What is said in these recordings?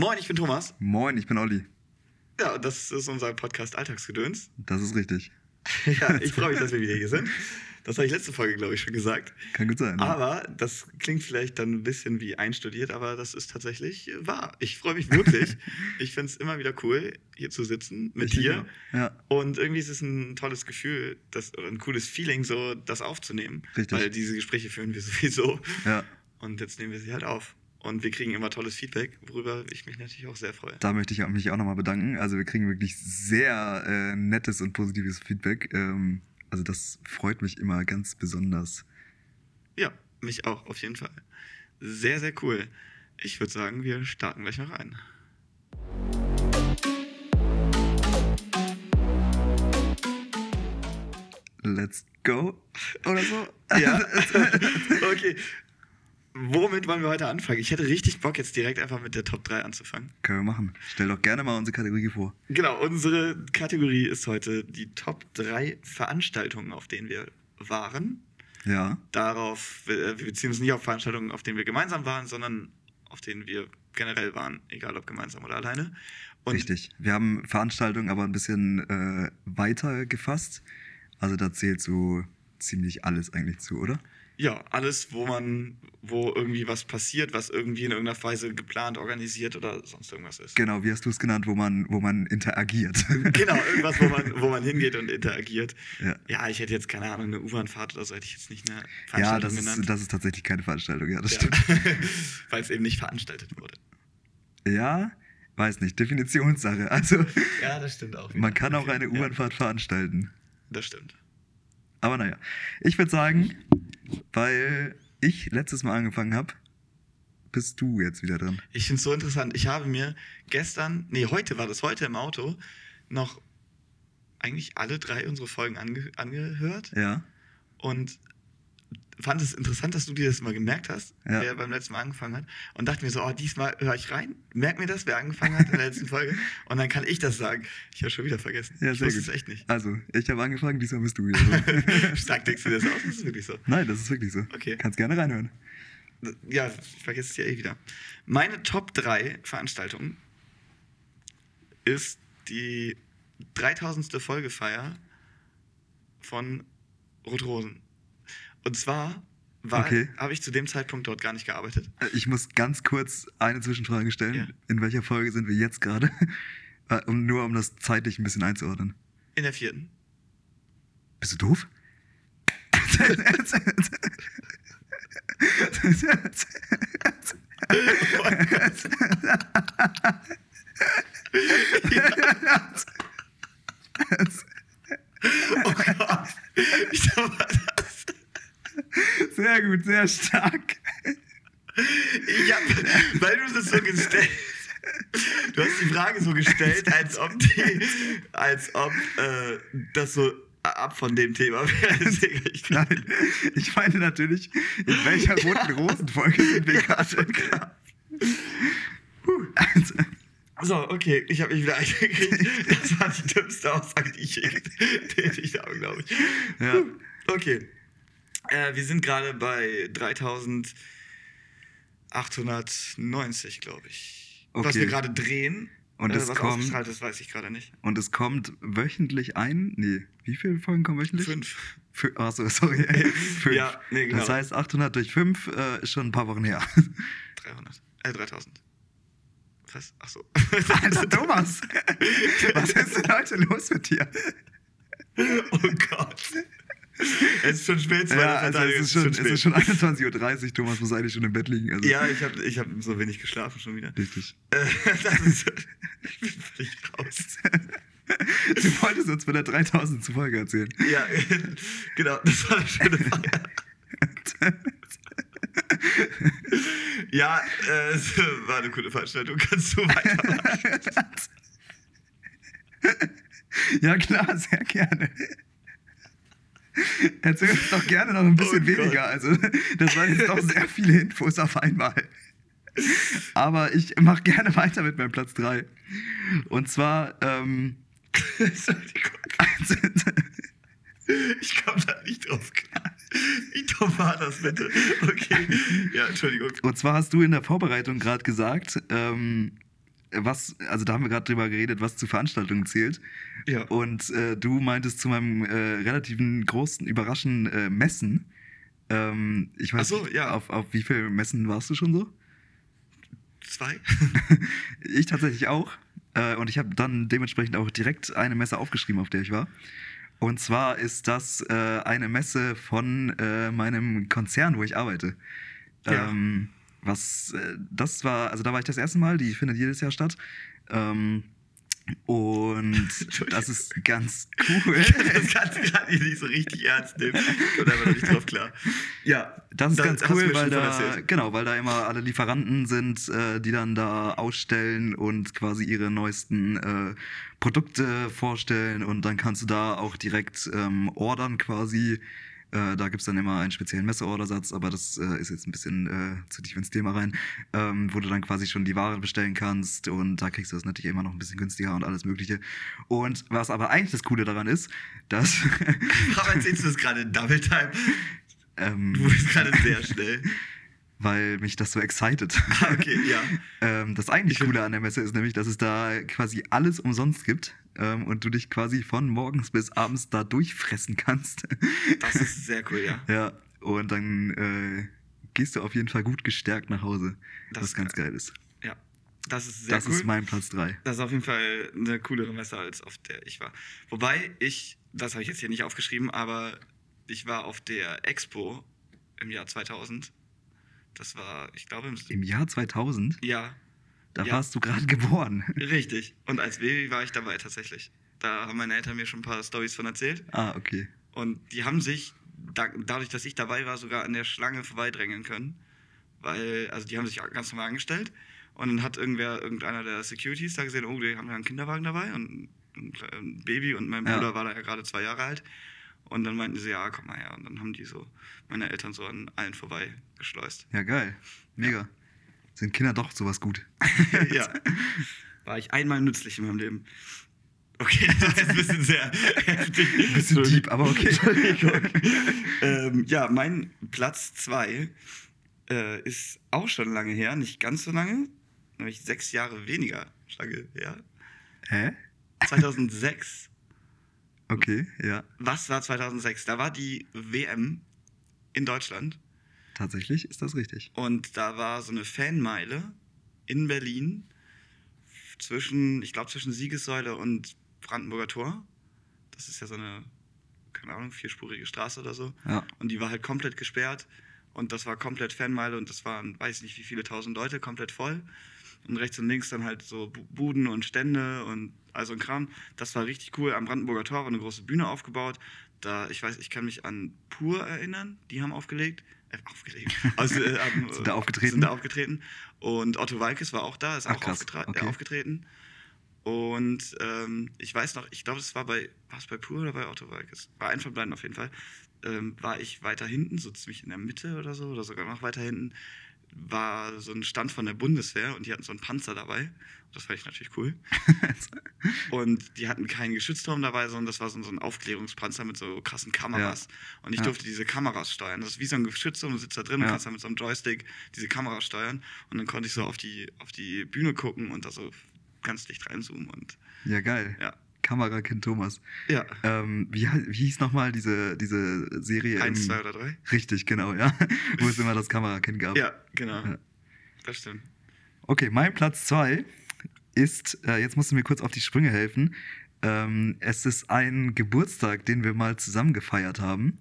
Moin, ich bin Thomas. Moin, ich bin Olli. Ja, das ist unser Podcast Alltagsgedöns. Das ist richtig. ja, ich freue mich, dass wir wieder hier sind. Das habe ich letzte Folge, glaube ich, schon gesagt. Kann gut sein. Ja. Aber das klingt vielleicht dann ein bisschen wie einstudiert, aber das ist tatsächlich wahr. Ich freue mich wirklich. ich finde es immer wieder cool, hier zu sitzen mit Ich dir. Ja, Und irgendwie ist es ein tolles Gefühl, das, ein cooles Feeling, so das aufzunehmen. Richtig. Weil diese Gespräche führen wir sowieso. ja. Und jetzt nehmen wir sie halt auf. Und wir kriegen immer tolles Feedback, worüber ich mich natürlich auch sehr freue. Da möchte ich mich auch nochmal bedanken. Also wir kriegen wirklich sehr äh, nettes und positives Feedback. Ähm, also das freut mich immer ganz besonders. Ja, mich auch, auf jeden Fall. Sehr, sehr cool. Ich würde sagen, wir starten gleich noch rein. Let's go. Oder so. Ja, okay. Womit wollen wir heute anfangen? Ich hätte richtig Bock, jetzt direkt einfach mit der Top 3 anzufangen. Können wir machen. Stell doch gerne mal unsere Kategorie vor. Genau, unsere Kategorie ist heute die Top 3 Veranstaltungen, auf denen wir waren. Ja. Darauf, äh, wir beziehen uns nicht auf Veranstaltungen, auf denen wir gemeinsam waren, sondern auf denen wir generell waren, egal ob gemeinsam oder alleine. Und Richtig. Wir haben Veranstaltungen aber ein bisschen äh, weiter gefasst. Also da zählt so ziemlich alles eigentlich zu, oder? Ja, alles, wo man, wo irgendwie was passiert, was irgendwie in irgendeiner Weise geplant, organisiert oder sonst irgendwas ist. Genau, wie hast du es genannt, wo man, wo man interagiert. Genau, irgendwas, wo man, wo man hingeht und interagiert. Ja. Ja, ich hätte jetzt keine Ahnung, eine U-Bahn-Fahrt oder so hätte ich jetzt nicht eine Ja, Veranstaltung das genannt. ist, das ist tatsächlich keine Veranstaltung, ja, das Ja. stimmt. Weil es eben nicht veranstaltet wurde. Ja, weiß nicht, Definitionssache. Also, Ja, das stimmt auch. man kann auch eine ja, U-Bahn-Fahrt veranstalten. Das stimmt. Aber naja, ich würde sagen, weil ich letztes Mal angefangen habe, bist du jetzt wieder dran. Ich finde es so interessant. Ich habe mir gestern, nee, heute war das, heute im Auto, noch eigentlich alle drei unsere Folgen ange angehört Ja, und fand es interessant, dass du dir das mal gemerkt hast, Ja. wer beim letzten Mal angefangen hat. Und dachte mir so, oh, diesmal höre ich rein, merk mir das, wer angefangen hat in der letzten Folge. Und dann kann ich das sagen. Ich habe schon wieder vergessen. Ja, ich wusste gut. es echt nicht. also, ich habe angefangen, diesmal bist du wieder dran. Stark denkst du das aus? Das ist wirklich so. Nein, das ist wirklich so. Okay. Kannst gerne reinhören. Ja, ich vergesse es ja eh wieder. Meine Top 3 Veranstaltung ist die 3000. Folgefeier von Rotrosen. Und zwar war- Okay. habe ich zu dem Zeitpunkt dort gar nicht gearbeitet. Äh, Ich muss ganz kurz eine Zwischenfrage stellen. Ja. In welcher Folge sind wir jetzt gerade? Äh, um, nur um das zeitlich ein bisschen einzuordnen. In der vierten. Bist du doof? Oh Gott. Ich dachte. Sehr gut, sehr stark. Ich hab, weil du das so gestellt Du hast die Frage so gestellt, als ob die, als ob äh, das so ab von dem Thema wäre. Nein, ich meine natürlich, in welcher roten Rosenfolge sind wir gerade? Also, So, okay, ich habe mich wieder eingekriegt. Das war die dümmste Aussage, die ich je getätigt habe, glaube ich. Ja. Okay. Äh, wir sind gerade bei 3890, glaube ich. Was Okay. wir gerade drehen. Und äh, es was kommt- ist, weiß ich gerade nicht. Und es kommt wöchentlich ein. Nee, wie viele Folgen kommen wöchentlich? Fünf. Fü- Achso, sorry. Fünf. Ja, nee, genau. Das heißt, 800 durch 5 äh, ist schon ein paar Wochen her. 300. Äh, 3000. Was? Ach so. Alter Thomas, was ist denn heute los mit dir? oh Gott. Es ist schon spät, Ja, also es ist schon, es ist schon 21.30 Uhr, Thomas muss eigentlich schon im Bett liegen. Also Ja, ich habe ich hab so wenig geschlafen schon wieder. Richtig. Äh, ist, ich bin völlig raus. Du wolltest uns von der 3000. Folge erzählen. Ja, genau, das war eine schöne Feier. Ja, äh, es war eine coole Veranstaltung. Kannst du weitermachen? Ja klar, sehr gerne. Erzähl uns doch gerne noch ein bisschen Oh weniger. Also, das waren jetzt doch sehr viele Infos auf einmal. Aber ich mache gerne weiter mit meinem Platz 3. Und zwar, ähm. Ich komme da nicht drauf klar. Wie dumm war das bitte? Okay. Ja, Entschuldigung. und zwar hast du in der Vorbereitung gerade gesagt, ähm, was, also da haben wir gerade drüber geredet, was zu Veranstaltungen zählt. Ja. Und äh, du meintest zu meinem äh, relativen großen Überraschen äh, Messen. Ähm, ich weiß Ach so, nicht, ja. auf, auf wie viele Messen warst du schon so? Zwei? Ich tatsächlich auch. Äh, und ich habe dann dementsprechend auch direkt eine Messe aufgeschrieben, auf der ich war. Und zwar ist das äh, eine Messe von äh, meinem Konzern, wo ich arbeite. Ja. Ähm, was, äh, das war, also da war ich das erste Mal, die findet jedes Jahr statt. Ähm, und das ist ganz cool. Das kannst du gerade nicht so richtig ernst nehmen. Kommt einfach noch nicht drauf klar. Ja, Das ist da- ganz cool, weil da, genau, weil da immer alle Lieferanten sind, äh, die dann da ausstellen und quasi ihre neuesten äh, Produkte vorstellen und dann kannst du da auch direkt ähm, ordern quasi. Äh, da gibt es dann immer einen speziellen Messeordersatz, aber das äh, ist jetzt ein bisschen äh, zu tief ins Thema rein, ähm, wo du dann quasi schon die Ware bestellen kannst und da kriegst du das natürlich immer noch ein bisschen günstiger und alles Mögliche. Und was aber eigentlich das Coole daran ist, dass Warum erzählst du das gerade in Double Time? ähm, Du bist gerade sehr schnell. weil mich das so excited. Ah, okay, ja. Ähm, das eigentlich Coole an der Messe ist nämlich, dass es da quasi alles umsonst gibt ähm, und du dich quasi von morgens bis abends da durchfressen kannst. Das ist sehr cool, ja. ja, und dann äh, gehst du auf jeden Fall gut gestärkt nach Hause, Das was ist ganz geil ist. Ja. Das ist sehr das cool. ist mein Platz 3. Das ist auf jeden Fall eine coolere Messe, als auf der ich war. Wobei ich, das habe ich jetzt hier nicht aufgeschrieben, aber ich war auf der Expo im Jahr 2000. Das war, ich glaube, im. Im Jahr 2000, Ja, da Ja. warst du gerade geboren. richtig. Und als Baby war ich dabei tatsächlich. Da haben meine Eltern mir schon ein paar Storys von erzählt. ah, okay. Und die haben sich, da, dadurch, dass ich dabei war, sogar an der Schlange vorbeidrängeln können. Weil, also die haben sich ganz normal angestellt. Und dann hat irgendwer, irgendeiner der Securities da gesehen, oh, die haben ja einen Kinderwagen dabei und ein, Baby und mein Ja. Bruder war da ja gerade zwei Jahre alt. Und dann meinten sie, ja, komm mal her. Und dann haben die so, meine Eltern so an allen vorbei geschleust. Ja, geil. Mega. Sind Kinder doch sowas gut. ja. War ich einmal nützlich in meinem Leben. Okay, das ist ein bisschen sehr heftig. Ein bisschen deep, aber okay. Entschuldigung. ähm, ja, mein Platz 2 äh, ist auch schon lange her, nicht ganz so lange, nämlich sechs Jahre weniger lange her. Hä? 2006. Okay, ja. Was war 2006? Da war die WM in Deutschland Tatsächlich ist das richtig. und da war so eine Fanmeile in Berlin zwischen, ich glaube, zwischen Siegessäule und Brandenburger Tor. Das ist ja so eine, keine Ahnung, vierspurige Straße oder so. Ja. Und die war halt komplett gesperrt. Und das war komplett Fanmeile und das waren, weiß nicht wie viele tausend Leute, komplett voll. Und rechts und links dann halt so Bu- Buden und Stände und also ein Kram. Das war richtig cool. Am Brandenburger Tor war eine große Bühne aufgebaut. Da, ich weiß, ich kann mich an Pur erinnern, die haben aufgelegt. Äh, aufgelegt. Also, äh, haben, Sind da aufgetreten? Sind da aufgetreten. Und Otto Walkes war auch da, ist Ach, auch aufgetra- Okay. äh, aufgetreten. Und ähm, ich weiß noch, ich glaube, es war bei, war es bei Pur oder bei Otto Walkes? War ein von beiden auf jeden Fall. Ähm, war ich weiter hinten, so ziemlich in der Mitte oder so, oder sogar noch weiter hinten, war so ein Stand von der Bundeswehr und die hatten so einen Panzer dabei. Das fand ich natürlich cool. Und die hatten keinen Geschützturm dabei, sondern das war so, ein Aufklärungspanzer mit so krassen Kameras. Und ich Ja. durfte diese Kameras steuern. Das ist wie so ein Geschützturm, du sitzt da drin und Ja. kannst dann mit so einem Joystick diese Kameras steuern. Und dann konnte ich so auf die, auf die Bühne gucken und da so ganz dicht reinzoomen. Und Ja, geil. ja, Kamerakind Thomas. ja. Ähm, wie, wie hieß nochmal diese, diese Serie? Eins, zwei oder drei? Richtig, genau, ja. Wo es immer das Kamerakind gab. Ja, genau. Ja. Das stimmt. Okay, mein Platz 2 ist, äh, jetzt musst du mir kurz auf die Sprünge helfen. Ähm, es ist ein Geburtstag, den wir mal zusammen gefeiert haben.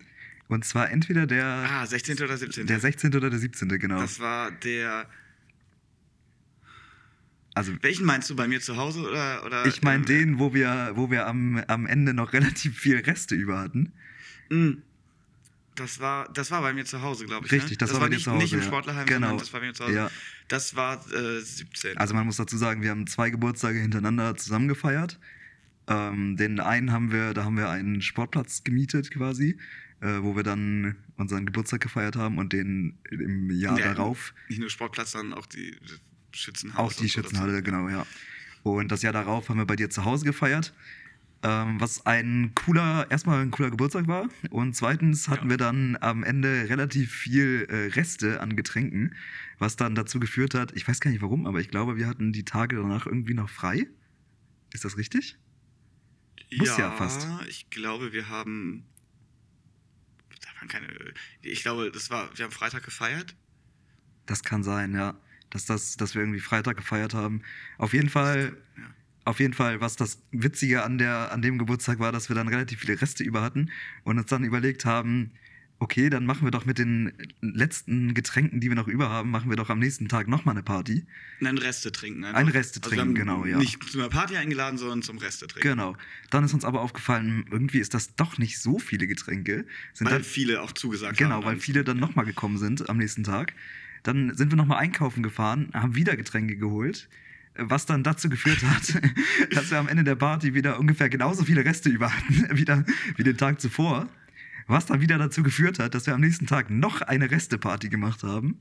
Und zwar entweder der, Ah, 16. oder 17. der 16. oder der 17. genau. Das war der. Also Welchen meinst du bei mir zu Hause oder? oder ich meine ähm, den, wo wir, wo wir am, am Ende noch relativ viel Reste über hatten. Mm. Das war, das war bei mir zu Hause, glaube ich. Richtig, ne? das war bei dir nicht, zu Hause, Nicht im ja. Sportlerheim, Genau. das war bei mir zu Hause. Ja. Das war äh, 17. Also man muss dazu sagen, wir haben zwei Geburtstage hintereinander zusammen gefeiert. Ähm, den einen haben wir, da haben wir einen Sportplatz gemietet quasi, äh, wo wir dann unseren Geburtstag gefeiert haben und den im Jahr Ja, darauf Nicht nur Sportplatz, sondern auch die Schützenhalle. auch die Schützenhalle, genau, ja. Und das Jahr darauf haben wir bei dir zu Hause gefeiert. Ähm, was ein cooler, erstmal ein cooler Geburtstag war. Und zweitens hatten Ja. wir dann am Ende relativ viel äh, Reste an Getränken, was dann dazu geführt hat, ich weiß gar nicht warum, aber ich glaube, wir hatten die Tage danach irgendwie noch frei. Ist das richtig? Muss ja fast. ich glaube, wir haben. Da waren keine. Ich glaube, das war. Wir haben Freitag gefeiert. Das kann sein, ja. Dass, das, dass wir irgendwie Freitag gefeiert haben. Auf jeden Fall, Ja. auf jeden Fall, was das Witzige an, der, an dem Geburtstag war, dass wir dann relativ viele Reste über hatten und uns dann überlegt haben, okay, dann machen wir doch mit den letzten Getränken, die wir noch über haben, machen wir doch am nächsten Tag nochmal eine Party. Nein, Reste trinken. einfach. Ein Reste Also trinken, genau, ja. Nicht zu einer Party eingeladen, sondern zum Reste trinken. Genau. Dann ist uns aber aufgefallen, irgendwie ist das doch nicht so viele Getränke. Sind Weil dann, viele auch zugesagt genau, haben. weil viele dann nochmal gekommen sind am nächsten Tag. Dann sind wir nochmal einkaufen gefahren, haben wieder Getränke geholt, was dann dazu geführt hat, dass wir am Ende der Party wieder ungefähr genauso viele Reste über hatten, wieder, wie den Tag zuvor. Was dann wieder dazu geführt hat, dass wir am nächsten Tag noch eine Resteparty gemacht haben.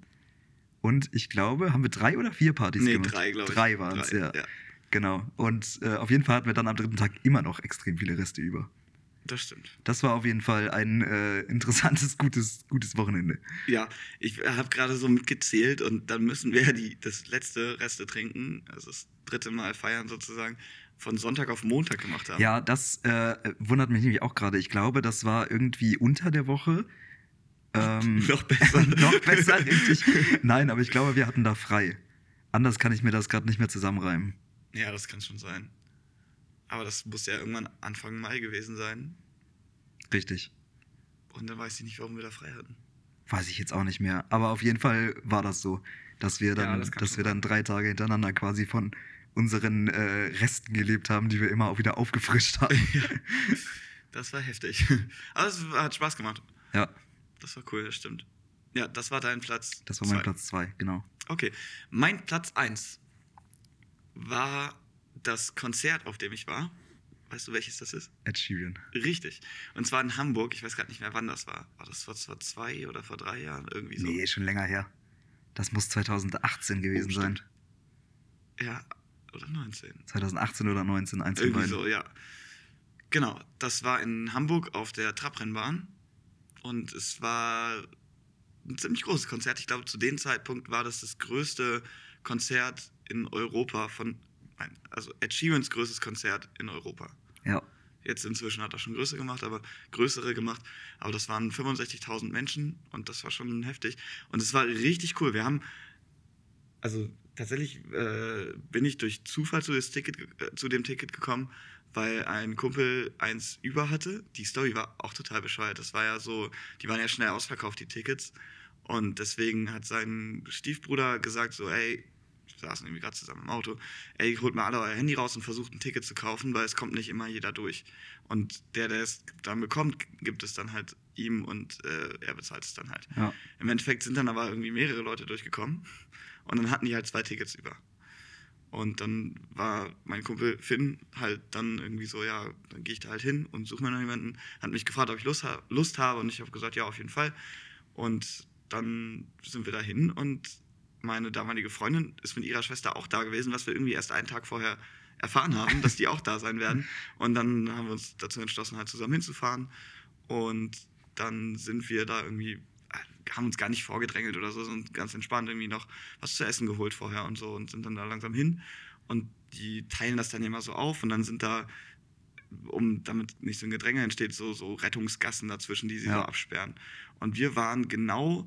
Und ich glaube, haben wir drei oder vier Partys Nee, gemacht? drei, glaube ich. Drei waren es, ja. ja. Genau. Und äh, auf jeden Fall hatten wir dann am dritten Tag immer noch extrem viele Reste über. Das stimmt. Das war auf jeden Fall ein äh, interessantes, gutes, gutes Wochenende. Ja, ich habe gerade so mitgezählt und dann müssen wir ja die, das letzte Reste trinken, also das dritte Mal feiern sozusagen, von Sonntag auf Montag gemacht haben. Ja, das äh, wundert mich nämlich auch gerade. Ich glaube, das war irgendwie unter der Woche. Ähm, Noch besser. noch besser, richtig. Nein, aber ich glaube, wir hatten da frei. Anders kann ich mir das gerade nicht mehr zusammenreimen. Ja, das kann schon sein. Aber das muss ja irgendwann Anfang Mai gewesen sein. Richtig. Und dann weiß ich nicht, warum wir da frei hatten. Weiß ich jetzt auch nicht mehr. Aber auf jeden Fall war das so, dass wir Ja, dann, das kann dass wir dann drei Tage hintereinander quasi von unseren äh, Resten gelebt haben, die wir immer auch wieder aufgefrischt haben. Das war heftig. Aber es hat Spaß gemacht. ja, Das war cool, das stimmt. Ja, das war dein Platz. das war mein zwei. Platz zwei, genau. Okay. Mein Platz 1 war das Konzert, auf dem ich war. Weißt du, welches das ist? Ed Sheeran. Richtig. Und zwar in Hamburg. Ich weiß gerade nicht mehr, wann das war. War das vor, vor zwei oder vor drei Jahren? Irgendwie so. Nee, schon länger her. Das muss 2018 gewesen Oh, sein. Ja, oder 19. 2018 oder 19, eins Irgendwie so, ja. Genau, das war in Hamburg auf der Trabrennbahn. Und es war ein ziemlich großes Konzert. Ich glaube, zu dem Zeitpunkt war das das größte Konzert in Europa von, nein, also Ed Sheerans größtes Konzert in Europa. Ja, Jetzt inzwischen hat er schon größere gemacht, aber größere gemacht. Aber das waren 65.000 Menschen und das war schon heftig. Und es war richtig cool. Wir haben, also tatsächlich äh, bin ich durch Zufall zu, das Ticket, äh, zu dem Ticket gekommen, weil ein Kumpel eins über hatte. Die Story war auch total bescheuert. Das war ja so, die waren ja schnell ausverkauft, die Tickets. Und deswegen hat sein Stiefbruder gesagt so, ey, saßen irgendwie gerade zusammen im Auto, ey, holt mal alle euer Handy raus und versucht ein Ticket zu kaufen, weil es kommt nicht immer jeder durch. Und der, der es dann bekommt, gibt es dann halt ihm und äh, er bezahlt es dann halt. ja. Im Endeffekt sind dann aber irgendwie mehrere Leute durchgekommen und dann hatten die halt zwei Tickets über. Und dann war mein Kumpel Finn halt dann irgendwie so, ja, dann gehe ich da halt hin und suche mir noch jemanden. Hat mich gefragt, ob ich Lust, ha Lust habe und ich habe gesagt, ja, auf jeden Fall. Und dann sind wir da hin und meine damalige Freundin ist mit ihrer Schwester auch da gewesen, was wir irgendwie erst einen Tag vorher erfahren haben, dass die auch da sein werden. Und dann haben wir uns dazu entschlossen, halt zusammen hinzufahren. Und dann sind wir da irgendwie, äh, haben uns gar nicht vorgedrängelt oder so, sind ganz entspannt irgendwie noch was zu essen geholt vorher und so und sind dann da langsam hin. Und die teilen das dann immer so auf und dann sind da, um damit nicht so ein Gedränge entsteht, so, so Rettungsgassen dazwischen, die sie Ja. so absperren. Und wir waren genau,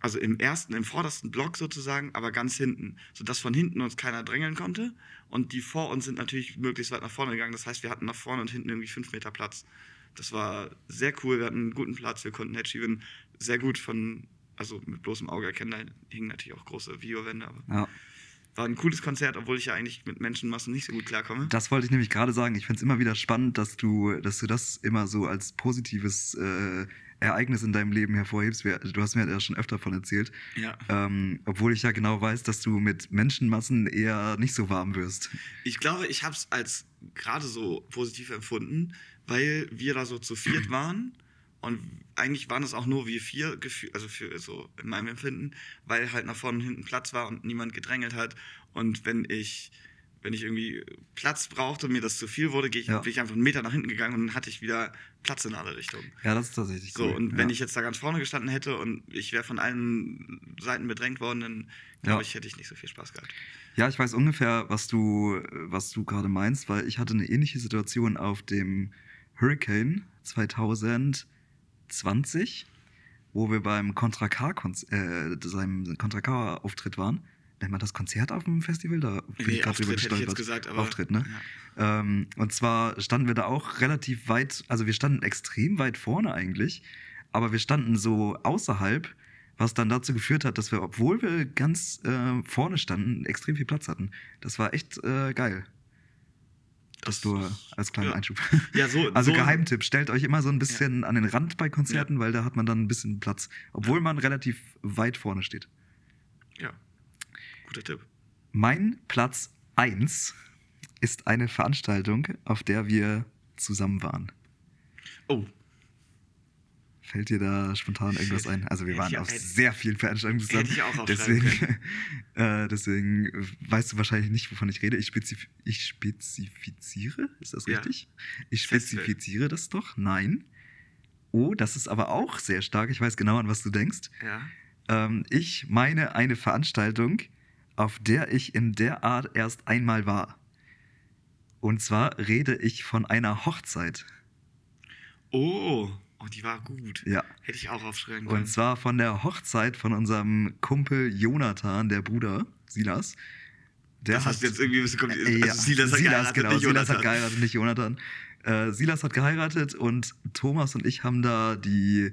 also im ersten, im vordersten Block sozusagen, aber ganz hinten, sodass von hinten uns keiner drängeln konnte. Und die vor uns sind natürlich möglichst weit nach vorne gegangen. Das heißt, wir hatten nach vorne und hinten irgendwie fünf Meter Platz. Das war sehr cool. Wir hatten einen guten Platz. Wir konnten Hedgehaven sehr gut von, also mit bloßem Auge erkennen. Da hingen natürlich auch große Videowände, aber ja. war ein cooles Konzert, obwohl ich ja eigentlich mit Menschenmassen nicht so gut klarkomme. Das wollte ich nämlich gerade sagen. Ich finde es immer wieder spannend, dass du, dass du das immer so als positives äh, Ereignis in deinem Leben hervorhebst. Wir- Du hast mir ja schon öfter davon erzählt. Ja. Ähm, obwohl ich ja genau weiß, dass du mit Menschenmassen eher nicht so warm wirst. Ich glaube, ich habe es als gerade so positiv empfunden, weil wir da so zu viert waren und eigentlich waren es auch nur wir vier, also für so in meinem Empfinden, weil halt nach vorne und hinten Platz war und niemand gedrängelt hat. Und wenn ich Wenn ich irgendwie Platz brauchte und mir das zu viel wurde, gehe ich, Ja. bin ich einfach einen Meter nach hinten gegangen und dann hatte ich wieder Platz in alle Richtungen. Ja, das ist tatsächlich So, cool. und ja. wenn ich jetzt da ganz vorne gestanden hätte und ich wäre von allen Seiten bedrängt worden, dann glaube Ja. ich, hätte ich nicht so viel Spaß gehabt. Ja, ich weiß ungefähr, was du, was du gerade meinst, weil ich hatte eine ähnliche Situation auf dem Hurricane 2020, wo wir beim Contra K äh, seinem Contra K Auftritt waren. Nennt man das Konzert auf dem Festival? Da bin Nee, ich gerade drüber Auftritt hätte gestolpert. gesagt, aber. Auftritt, ne? Ja. Ähm, und zwar standen wir da auch relativ weit, also wir standen extrem weit vorne eigentlich, aber wir standen so außerhalb, was dann dazu geführt hat, dass wir, obwohl wir ganz äh, vorne standen, extrem viel Platz hatten. Das war echt äh, geil. Das Das nur als kleiner ja. Einschub. Ja, so. Also so, Geheimtipp, stellt euch immer so ein bisschen an den Rand bei Konzerten, weil da hat man dann ein bisschen Platz, obwohl man relativ weit vorne steht. Ja. Guter Tipp. Mein Platz 1 ist eine Veranstaltung, auf der wir zusammen waren. Oh, Fällt dir da spontan irgendwas ein? Also wir Hätte waren ich auf hätte- sehr vielen Veranstaltungen zusammen. hätte ich auch deswegen, äh, deswegen weißt du wahrscheinlich nicht, wovon ich rede. Ich, spezif ich spezifiziere, ist das Ja. richtig? Ich Festival. spezifiziere das doch? Nein. Oh, das ist aber auch sehr stark. Ich weiß genau, an was du denkst. ja. Ähm, ich meine eine Veranstaltung, auf der ich in der Art erst einmal war. Und zwar rede ich von einer Hochzeit. Oh, oh, die war gut. Ja. Hätte ich auch aufschreiben können. Und zwar von der Hochzeit von unserem Kumpel Jonathan, der Bruder Silas. Der das hast du jetzt irgendwie ein bisschen kompliziert. Äh, ja, also Silas hat geheiratet, genau, nicht Silas Jonathan. hat geheiratet, nicht Jonathan. Äh, Silas hat geheiratet und Thomas und ich haben da die,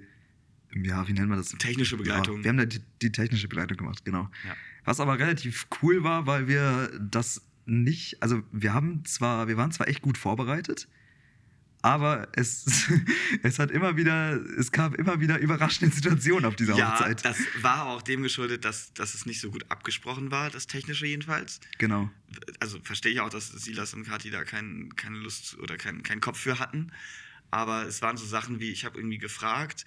ja, wie nennen wir das? Technische Begleitung. Ja, wir haben da die, die technische Begleitung gemacht, genau. Ja. Was aber relativ cool war, weil wir das nicht, also wir haben zwar, wir waren zwar echt gut vorbereitet, aber es, es hat immer wieder, es kam immer wieder überraschende Situationen auf dieser ja, Hochzeit. das war auch dem geschuldet, dass, dass es nicht so gut abgesprochen war, das Technische jedenfalls. Genau. Also verstehe ich auch, dass Silas und Kathi da kein, keine Lust oder keinen keinen Kopf für hatten. Aber es waren so Sachen wie, ich habe irgendwie gefragt,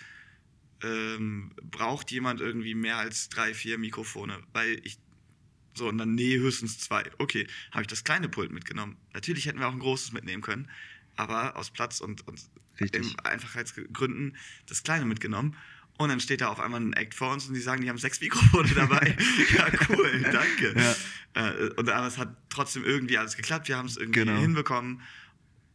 ähm, braucht jemand irgendwie mehr als drei, vier Mikrofone? Weil ich. So, und dann, nee, höchstens zwei. Okay, habe ich das kleine Pult mitgenommen. Natürlich hätten wir auch ein großes mitnehmen können, aber aus Platz und, und Einfachheitsgründen das kleine mitgenommen. Und dann steht da auf einmal ein Act vor uns und die sagen, die haben sechs Mikrofone dabei. ja, cool, danke. Ja. Äh, und aber es hat trotzdem irgendwie alles geklappt. Wir haben es irgendwie Genau. hinbekommen.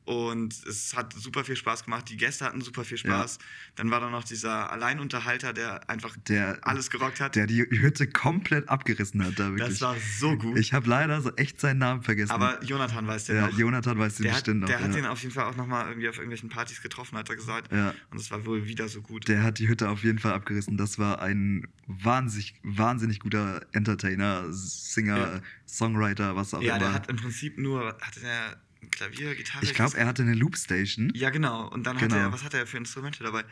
Und es hat super viel Spaß gemacht. Die Gäste hatten super viel Spaß. Dann war da noch dieser Alleinunterhalter, der einfach Der, alles gerockt hat. der die Hütte komplett abgerissen hat, da wirklich. das war so gut. ich habe leider so echt seinen Namen vergessen. aber Jonathan weiß den ja, noch. Jonathan weiß den der hat, bestimmt noch. der hat ja. den auf jeden Fall auch nochmal irgendwie auf irgendwelchen Partys getroffen, hat er gesagt. ja. Und es war wohl wieder so gut. Der hat die Hütte auf jeden Fall abgerissen. Das war ein wahnsinnig, wahnsinnig guter Entertainer, Singer, Ja. Songwriter, was auch ja, immer. der hat im Prinzip nur, hatte der Klavier, Gitarre? ich glaube, er hatte eine Loopstation, Ja, genau. Und dann Genau. hat er, was hat er für Instrumente dabei?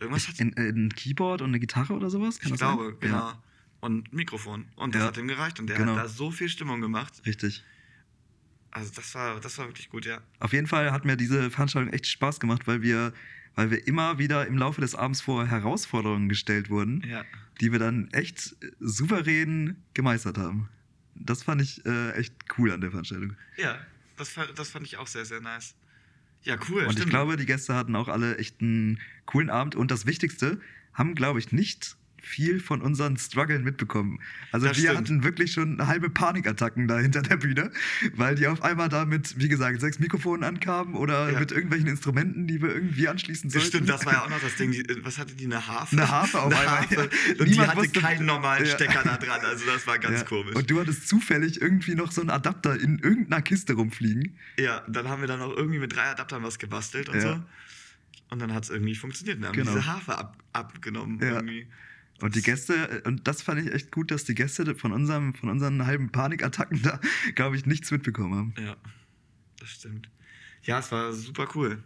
Irgendwas hat ein, ein Keyboard und eine Gitarre oder sowas. Kann Ich glaube, sein? genau. Ja, Und ein Mikrofon. Und das Ja. hat ihm gereicht. Und der Genau. hat da so viel Stimmung gemacht. richtig. Also das war, das war wirklich gut, ja. Auf jeden Fall hat mir diese Veranstaltung echt Spaß gemacht, weil wir, weil wir immer wieder im Laufe des Abends vor Herausforderungen gestellt wurden, Ja. die wir dann echt souverän gemeistert haben. Das fand ich äh, echt cool an der Veranstaltung. Ja, das, das fand ich auch sehr, sehr nice. Ja, cool. Und ich stimmt. glaube, die Gäste hatten auch alle echt einen coolen Abend. Und das Wichtigste, haben, glaube ich, nicht viel von unseren Struggeln mitbekommen. Also Das wir stimmt. hatten wirklich schon halbe Panikattacken da hinter der Bühne, weil die auf einmal da mit, wie gesagt, sechs Mikrofonen ankamen oder Ja. mit irgendwelchen Instrumenten, die wir irgendwie anschließen sollten. stimmt, das war ja auch noch das Ding. Die, was hatte die? Eine Harfe? Eine Harfe auf Eine einmal, Harfe. ja. Und die Niemand hatte wusste- keinen normalen Ja. Stecker da dran. Also das war ganz komisch. Und du hattest zufällig irgendwie noch so einen Adapter in irgendeiner Kiste rumfliegen. ja, dann haben wir dann auch irgendwie mit drei Adaptern was gebastelt und so. Und dann hat es irgendwie funktioniert. Wir haben Genau. diese Harfe ab, abgenommen. Ja. Irgendwie. Und die Gäste, und das fand ich echt gut, dass die Gäste von, unserem, von unseren halben Panikattacken da, glaube ich, nichts mitbekommen haben. Ja, das stimmt. Ja, es war super cool.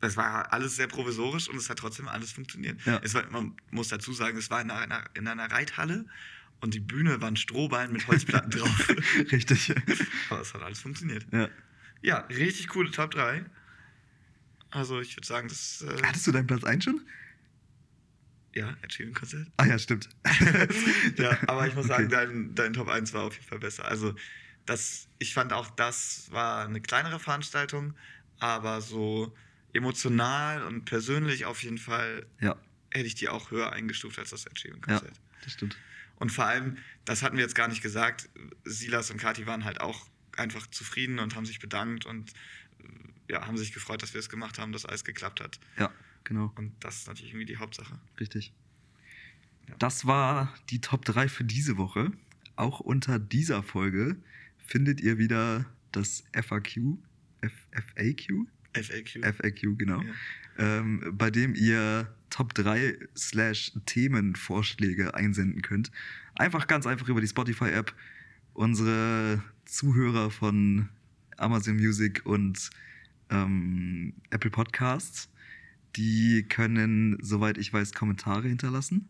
Es war alles sehr provisorisch und es hat trotzdem alles funktioniert. Ja. Es war, man muss dazu sagen, es war in einer, in einer Reithalle und die Bühne war ein Strohballen mit Holzplatten drauf. Richtig. Aber es hat alles funktioniert. Ja. Ja, richtig coole Top 3. Also ich würde sagen, das äh, Hattest du deinen Platz 1 schon? Ja, Achievement Konzert. Ah ja, stimmt. Ja, aber ich muss Okay. sagen, dein, dein Top 1 war auf jeden Fall besser. Also das, ich fand auch, das war eine kleinere Veranstaltung, aber so emotional und persönlich auf jeden Fall Ja, hätte ich die auch höher eingestuft als das Ed ja, Sheeran-Konzert. das stimmt. Und vor allem, das hatten wir jetzt gar nicht gesagt, Silas und Kati waren halt auch einfach zufrieden und haben sich bedankt und ja, haben sich gefreut, dass wir es gemacht haben, dass alles geklappt hat. Ja, genau. Und das ist natürlich irgendwie die Hauptsache. Richtig. Ja. Das war die Top 3 für diese Woche. Auch unter dieser Folge findet ihr wieder das FAQ, F FAQ, FAQ. FAQ, genau, Ja. ähm, bei dem ihr Top 3 slash Themenvorschläge einsenden könnt. Einfach ganz einfach über die Spotify-App. Unsere Zuhörer von Amazon Music und ähm, Apple Podcasts, die können, soweit ich weiß, Kommentare hinterlassen.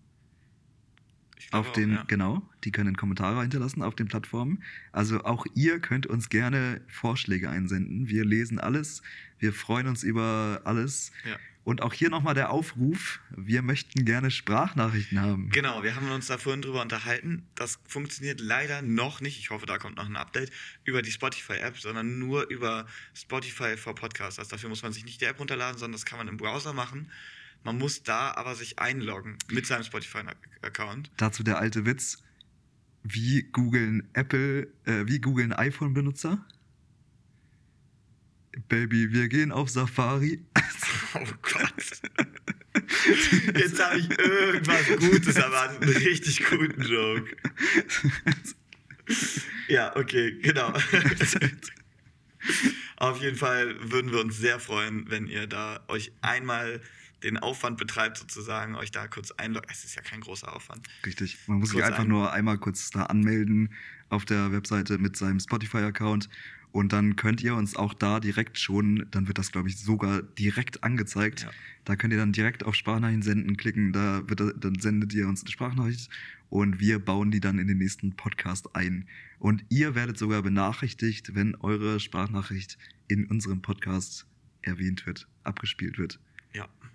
Auf auch, den, ja. genau, die können Kommentare hinterlassen auf den Plattformen. Also auch ihr könnt uns gerne Vorschläge einsenden. Wir lesen alles. Wir freuen uns über alles. Ja. Und auch hier nochmal der Aufruf, wir möchten gerne Sprachnachrichten haben. Genau, wir haben uns da vorhin drüber unterhalten. Das funktioniert leider noch nicht. Ich hoffe, da kommt noch ein Update über die Spotify-App, sondern nur über Spotify for Podcasters. Dafür muss man sich nicht die App runterladen, sondern das kann man im Browser machen. Man muss da aber sich einloggen mit seinem Spotify-Account. Dazu der alte Witz. Wie googeln Apple, äh, wie googeln iPhone-Benutzer? Baby, wir gehen auf Safari. Oh Gott. Jetzt habe ich irgendwas Gutes erwartet. Einen richtig guten Joke. Ja, okay, genau. Auf jeden Fall würden wir uns sehr freuen, wenn ihr da euch einmal den Aufwand betreibt, sozusagen, euch da kurz einloggt. Es ist ja kein großer Aufwand. Richtig. Man muss sich Kurz einfach ein- nur einmal kurz da anmelden auf der Webseite mit seinem Spotify-Account. Und dann könnt ihr uns auch da direkt schon, dann wird das, glaube ich, sogar direkt angezeigt. Ja. Da könnt ihr dann direkt auf Sprachnachrichten senden klicken. Da wird, dann sendet ihr uns eine Sprachnachricht und wir bauen die dann in den nächsten Podcast ein. Und ihr werdet sogar benachrichtigt, wenn eure Sprachnachricht in unserem Podcast erwähnt wird, abgespielt wird.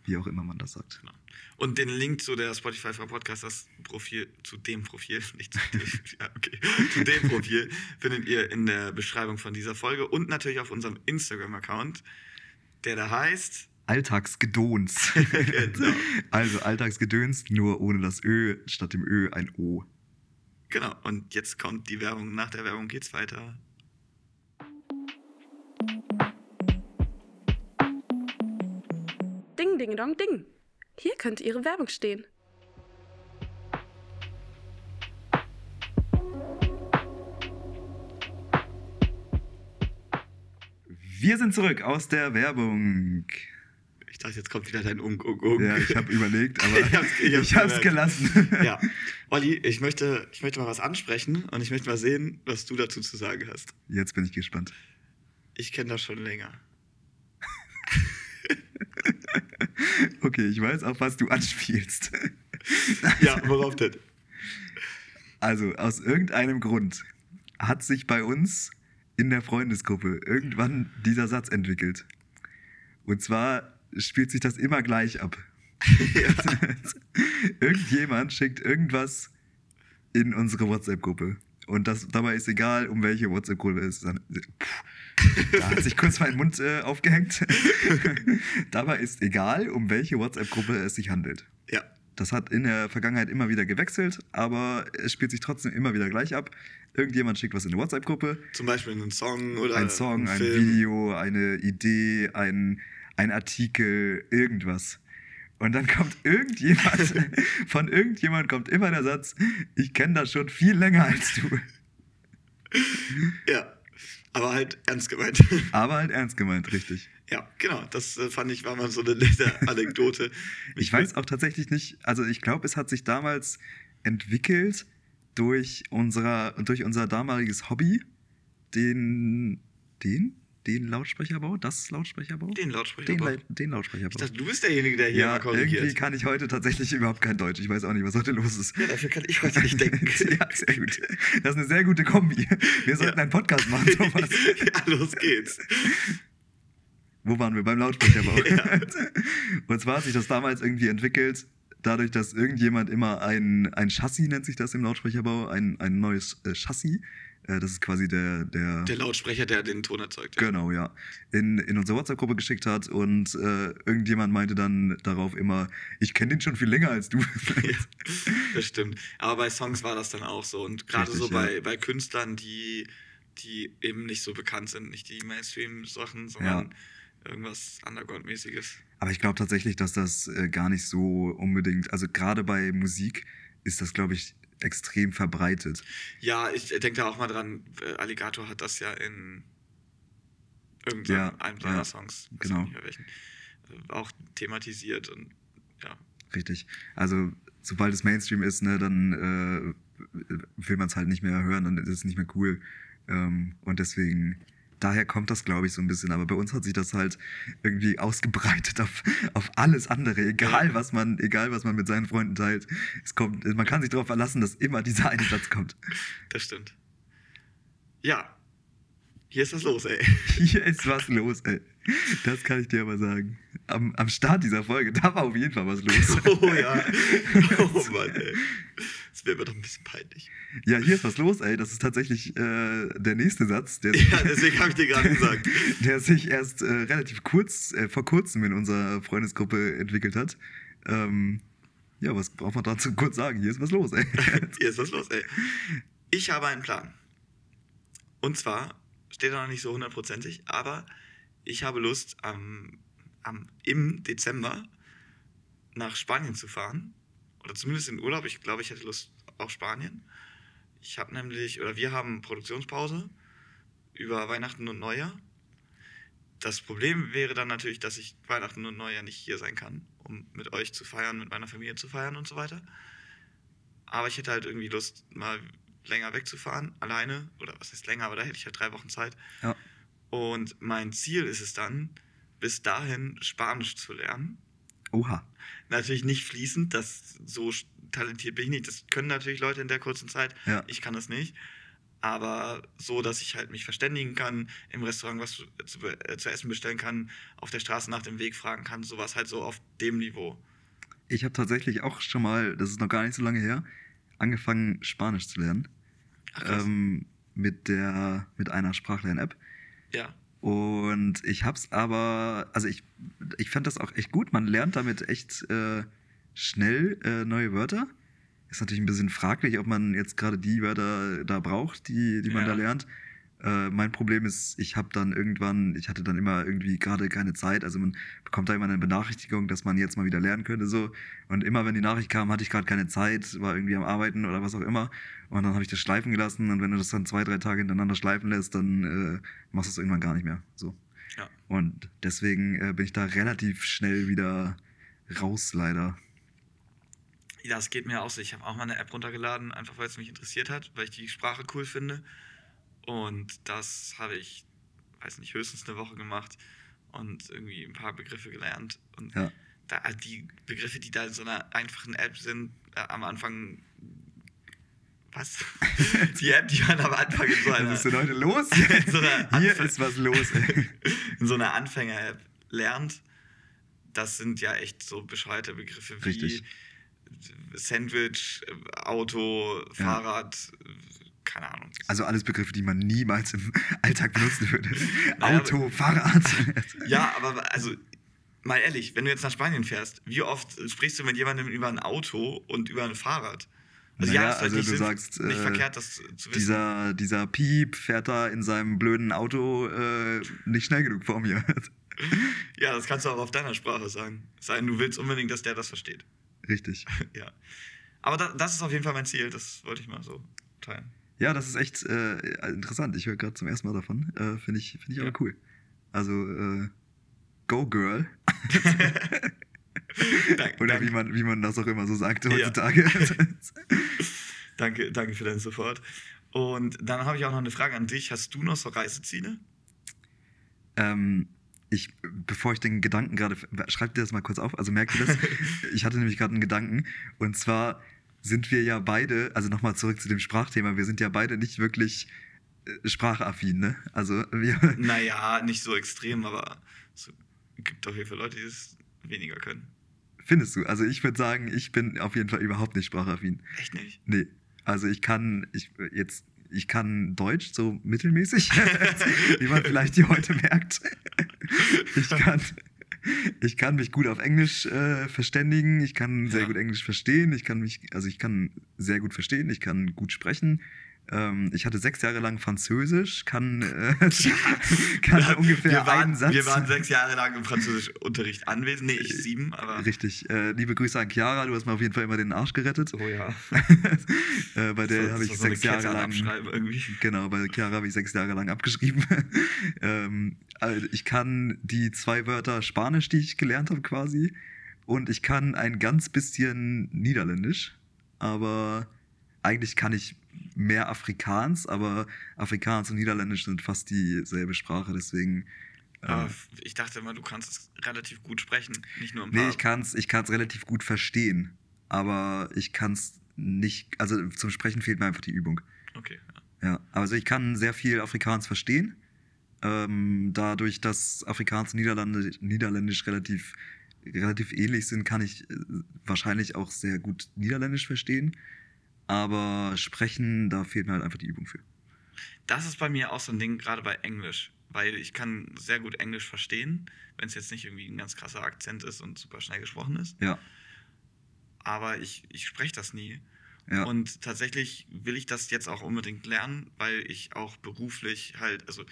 Wie auch immer man das sagt. genau. Und den Link zu der Spotify for Podcasters Profil, zu dem Profil, nicht zu dem, ja, okay, zu dem Profil findet ihr in der Beschreibung von dieser Folge und natürlich auf unserem Instagram-Account, der da heißt. Alltagsgedöns. Genau. Also Alltagsgedöns, nur ohne das Ö, statt dem Ö ein O. Genau, und jetzt kommt die Werbung. Nach der Werbung geht's weiter. Ding, ding, dong, ding. Hier könnte Ihre Werbung stehen. Wir sind zurück aus der Werbung. Ich dachte, jetzt kommt wieder dein Unk, Unk, Unk. Ja, ich habe überlegt, aber Ich hab's- ich hab's ich habe es gemerkt. gelassen. Ja, Olli, ich möchte, ich möchte mal was ansprechen und ich möchte mal sehen, was du dazu zu sagen hast. Jetzt bin ich gespannt. Ich kenne das schon länger. Okay, ich weiß, auf was du anspielst. Ja, worauf denn? Also, aus irgendeinem Grund hat sich bei uns in der Freundesgruppe irgendwann dieser Satz entwickelt. Und zwar spielt sich das immer gleich ab. Irgendjemand schickt irgendwas in unsere WhatsApp-Gruppe. Und das, dabei ist egal, um welche WhatsApp-Gruppe es ist. Dann- da hat sich kurz mein Mund äh, aufgehängt. dabei ist egal, um welche WhatsApp-Gruppe es sich handelt. Ja, Das hat in der Vergangenheit immer wieder gewechselt, aber es spielt sich trotzdem immer wieder gleich ab. Irgendjemand schickt was in eine WhatsApp-Gruppe, zum Beispiel einen Song oder ein Song, ein Film. Video, eine Idee, ein, ein Artikel, irgendwas. Und dann kommt irgendjemand, von irgendjemand kommt immer der Satz, ich kenne das schon viel länger als du. Ja, aber halt ernst gemeint. Aber halt ernst gemeint, richtig. ja, genau. Das äh, fand ich war mal so eine nette Anekdote. Ich weiß auch tatsächlich nicht, also ich glaube, es hat sich damals entwickelt durch, unserer, durch unser damaliges Hobby, den, den, den Lautsprecherbau, das Lautsprecherbau? Den Lautsprecher. Den, den ich Lautsprecherbau. dachte, du bist derjenige, der hier ja, mal korrigiert. irgendwie kann ich heute tatsächlich überhaupt kein Deutsch. Ich weiß auch nicht, was heute los ist. ja, dafür kann ich heute nicht denken. ja, sehr gut. Das ist eine sehr gute Kombi. Wir sollten Ja. einen Podcast machen, Thomas. ja, los geht's. Wo waren wir? Beim Lautsprecherbau. Ja. Und zwar hat sich das damals irgendwie entwickelt, dadurch, dass irgendjemand immer ein, ein Chassis, nennt sich das im Lautsprecherbau, ein, ein neues äh, Chassis das ist quasi der, der, Der Lautsprecher, der den Ton erzeugt. ja. Genau, ja. In, in unsere WhatsApp-Gruppe geschickt hat und äh, irgendjemand meinte dann darauf immer, ich kenne den schon viel länger als du. Ja, das stimmt. Aber bei Songs war das dann auch so. Und gerade so ja. bei, bei Künstlern, die, die eben nicht so bekannt sind, nicht die Mainstream-Sachen, sondern irgendwas Underground-mäßiges. Aber ich glaube tatsächlich, dass das äh, gar nicht so unbedingt, also gerade bei Musik ist das, glaube ich, extrem verbreitet. Ja, ich denke da auch mal dran, äh, Alligator hat das ja in irgendeinem Ja, einem seiner ja, Songs, genau. auch nicht mehr welchen, äh, auch thematisiert und ja. Richtig. Also sobald es Mainstream ist, ne, dann äh, will man es halt nicht mehr hören, dann ist es nicht mehr cool. Ähm, und deswegen, daher kommt das, glaube ich, so ein bisschen. Aber bei uns hat sich das halt irgendwie ausgebreitet auf, auf alles andere, egal was man, egal was man mit seinen Freunden teilt. Es kommt, man kann sich darauf verlassen, dass immer dieser eine Satz kommt. Das stimmt. Ja. Hier ist was los, ey. Hier ist was los, ey. Das kann ich dir aber sagen. Am, am Start dieser Folge, da war auf jeden Fall was los. Oh ja. Oh Mann, ey. Das wäre mir doch ein bisschen peinlich. Ja, hier ist was los, ey. Das ist tatsächlich äh, der nächste Satz, der, Ja, deswegen habe ich dir gerade gesagt. der sich erst äh, relativ kurz, äh, vor kurzem in unserer Freundesgruppe entwickelt hat. Ähm, ja, was braucht man dazu kurz sagen? Hier ist was los, ey. Hier ist was los, ey. Ich habe einen Plan. Und zwar steht noch nicht so hundertprozentig, aber ich habe Lust, am, am, im Dezember nach Spanien zu fahren. Oder zumindest in Urlaub. Ich glaube, ich hätte Lust auf Spanien. Ich habe nämlich, oder wir haben Produktionspause über Weihnachten und Neujahr. Das Problem wäre dann natürlich, dass ich Weihnachten und Neujahr nicht hier sein kann, um mit euch zu feiern, mit meiner Familie zu feiern und so weiter. Aber ich hätte halt irgendwie Lust, mal länger wegzufahren, alleine. Oder was heißt länger, aber da hätte ich halt drei Wochen Zeit. Ja. Und mein Ziel ist es dann, bis dahin Spanisch zu lernen. Oha. Natürlich nicht fließend, das so talentiert bin ich nicht. Das können natürlich Leute in der kurzen Zeit. Ja. Ich kann das nicht. Aber so, dass ich halt mich verständigen kann, im Restaurant was zu, äh, zu essen bestellen kann, auf der Straße nach dem Weg fragen kann, sowas halt so auf dem Niveau. Ich habe tatsächlich auch schon mal, das ist noch gar nicht so lange her, angefangen, Spanisch zu lernen. Ach. Ähm, mit, der, mit einer Sprachlern-App. ja. Und ich hab's aber, also ich, ich fand das auch echt gut. Man lernt damit echt äh, schnell äh, neue Wörter. Ist natürlich ein bisschen fraglich, ob man jetzt gerade die Wörter da braucht, die, die man Ja. da lernt. Äh, mein Problem ist, ich habe dann irgendwann, ich hatte dann immer irgendwie gerade keine Zeit. Also man bekommt da immer eine Benachrichtigung, dass man jetzt mal wieder lernen könnte. So. Und immer wenn die Nachricht kam, hatte ich gerade keine Zeit, war irgendwie am Arbeiten oder was auch immer. Und dann habe ich das schleifen gelassen. Und wenn du das dann zwei, drei Tage hintereinander schleifen lässt, dann äh, machst du es irgendwann gar nicht mehr. So. Ja. Und deswegen äh, bin ich da relativ schnell wieder raus, leider. Ja, das geht mir auch so. Ich habe auch mal eine App runtergeladen, einfach weil es mich interessiert hat, weil ich die Sprache cool finde. Und das habe ich, weiß nicht, höchstens eine Woche gemacht und irgendwie ein paar Begriffe gelernt. Und Ja. da, die Begriffe, die da in so einer einfachen App sind, äh, am Anfang. Was? die App, die man am Anfang in so einer, Was ist denn heute los? in so einer, Hier ist was los, in so einer Anfänger-App lernt, das sind ja echt so bescheuerte Begriffe wie Richtig. Sandwich, äh, Auto, Ja. Fahrrad, äh, keine Ahnung. Also alles Begriffe, die man niemals im Alltag benutzen würde. Naja, Auto, Fahrrad. Ja, aber also mal ehrlich, wenn du jetzt nach Spanien fährst, wie oft sprichst du mit jemandem über ein Auto und über ein Fahrrad? Also Naja, ist halt also nicht, du sagst, nicht äh, verkehrt, das zu wissen. dieser, dieser Piep fährt da in seinem blöden Auto äh, nicht schnell genug vor mir. Ja, das kannst du auch auf deiner Sprache sagen. Sei denn, du willst unbedingt, dass der das versteht. Richtig. ja. Aber da, das ist auf jeden Fall mein Ziel, das wollte ich mal so teilen. Ja, das ist echt äh, interessant. Ich höre gerade zum ersten Mal davon. Äh, Finde ich, find ich Ja. aber cool. Also, äh, Go Girl. Dank, Oder danke, wie man, wie man das auch immer so sagt Ja. heutzutage. danke, danke für deinen Support. Und dann habe ich auch noch eine Frage an dich. Hast du noch so Reiseziele? ähm, ich, bevor ich den Gedanken gerade, schreib dir das mal kurz auf, also merkt ihr das? ich hatte nämlich gerade einen Gedanken und zwar sind wir ja beide, also nochmal zurück zu dem Sprachthema, wir sind ja beide nicht wirklich äh, sprachaffin, ne? Also wir, Naja, nicht so extrem, aber es gibt auf jeden Fall Leute, die es weniger können. findest du? Also ich würde sagen, ich bin auf jeden Fall überhaupt nicht sprachaffin. Echt nicht? Nee, also ich kann, ich jetzt, ich kann Deutsch so mittelmäßig, wie man vielleicht hier heute merkt. Ich kann, ich kann mich gut auf Englisch äh, verständigen, ich kann sehr Ja. gut Englisch verstehen, ich kann mich, also ich kann sehr gut verstehen, ich kann gut sprechen. Ähm, ich hatte sechs Jahre lang Französisch, kann, äh, kann ungefähr wir waren, einen Satz. Wir waren sechs Jahre lang im Französischunterricht anwesend. Nee, ich sieben, aber. Richtig. Äh, liebe Grüße an Chiara, du hast mir auf jeden Fall immer den Arsch gerettet. Oh ja. äh, bei der So- habe ich so- so sechs Jahre lang. irgendwie. Genau, bei Chiara habe ich sechs Jahre lang abgeschrieben. ähm, also ich kann die zwei Wörter Spanisch, die ich gelernt habe, quasi. Und ich kann ein ganz bisschen Niederländisch. Aber eigentlich kann ich mehr Afrikaans, aber Afrikaans und Niederländisch sind fast dieselbe Sprache, deswegen. äh, ich dachte immer, du kannst es relativ gut sprechen, nicht nur ein Nee, ich kann es ich kann's relativ gut verstehen, aber ich kann es nicht, also zum Sprechen fehlt mir einfach die Übung. Okay. Ja. Ja, also ich kann sehr viel Afrikaans verstehen. Ähm, dadurch, dass Afrikaans und Niederländisch, Niederländisch relativ, relativ ähnlich sind, kann ich äh, wahrscheinlich auch sehr gut Niederländisch verstehen. Aber sprechen, da fehlt mir halt einfach die Übung für. Das ist bei mir auch so ein Ding, gerade bei Englisch. Weil ich kann sehr gut Englisch verstehen, wenn es jetzt nicht irgendwie ein ganz krasser Akzent ist und super schnell gesprochen ist. Ja, Aber ich, ich spreche das nie. ja. Und tatsächlich will ich das jetzt auch unbedingt lernen, weil ich auch beruflich halt, also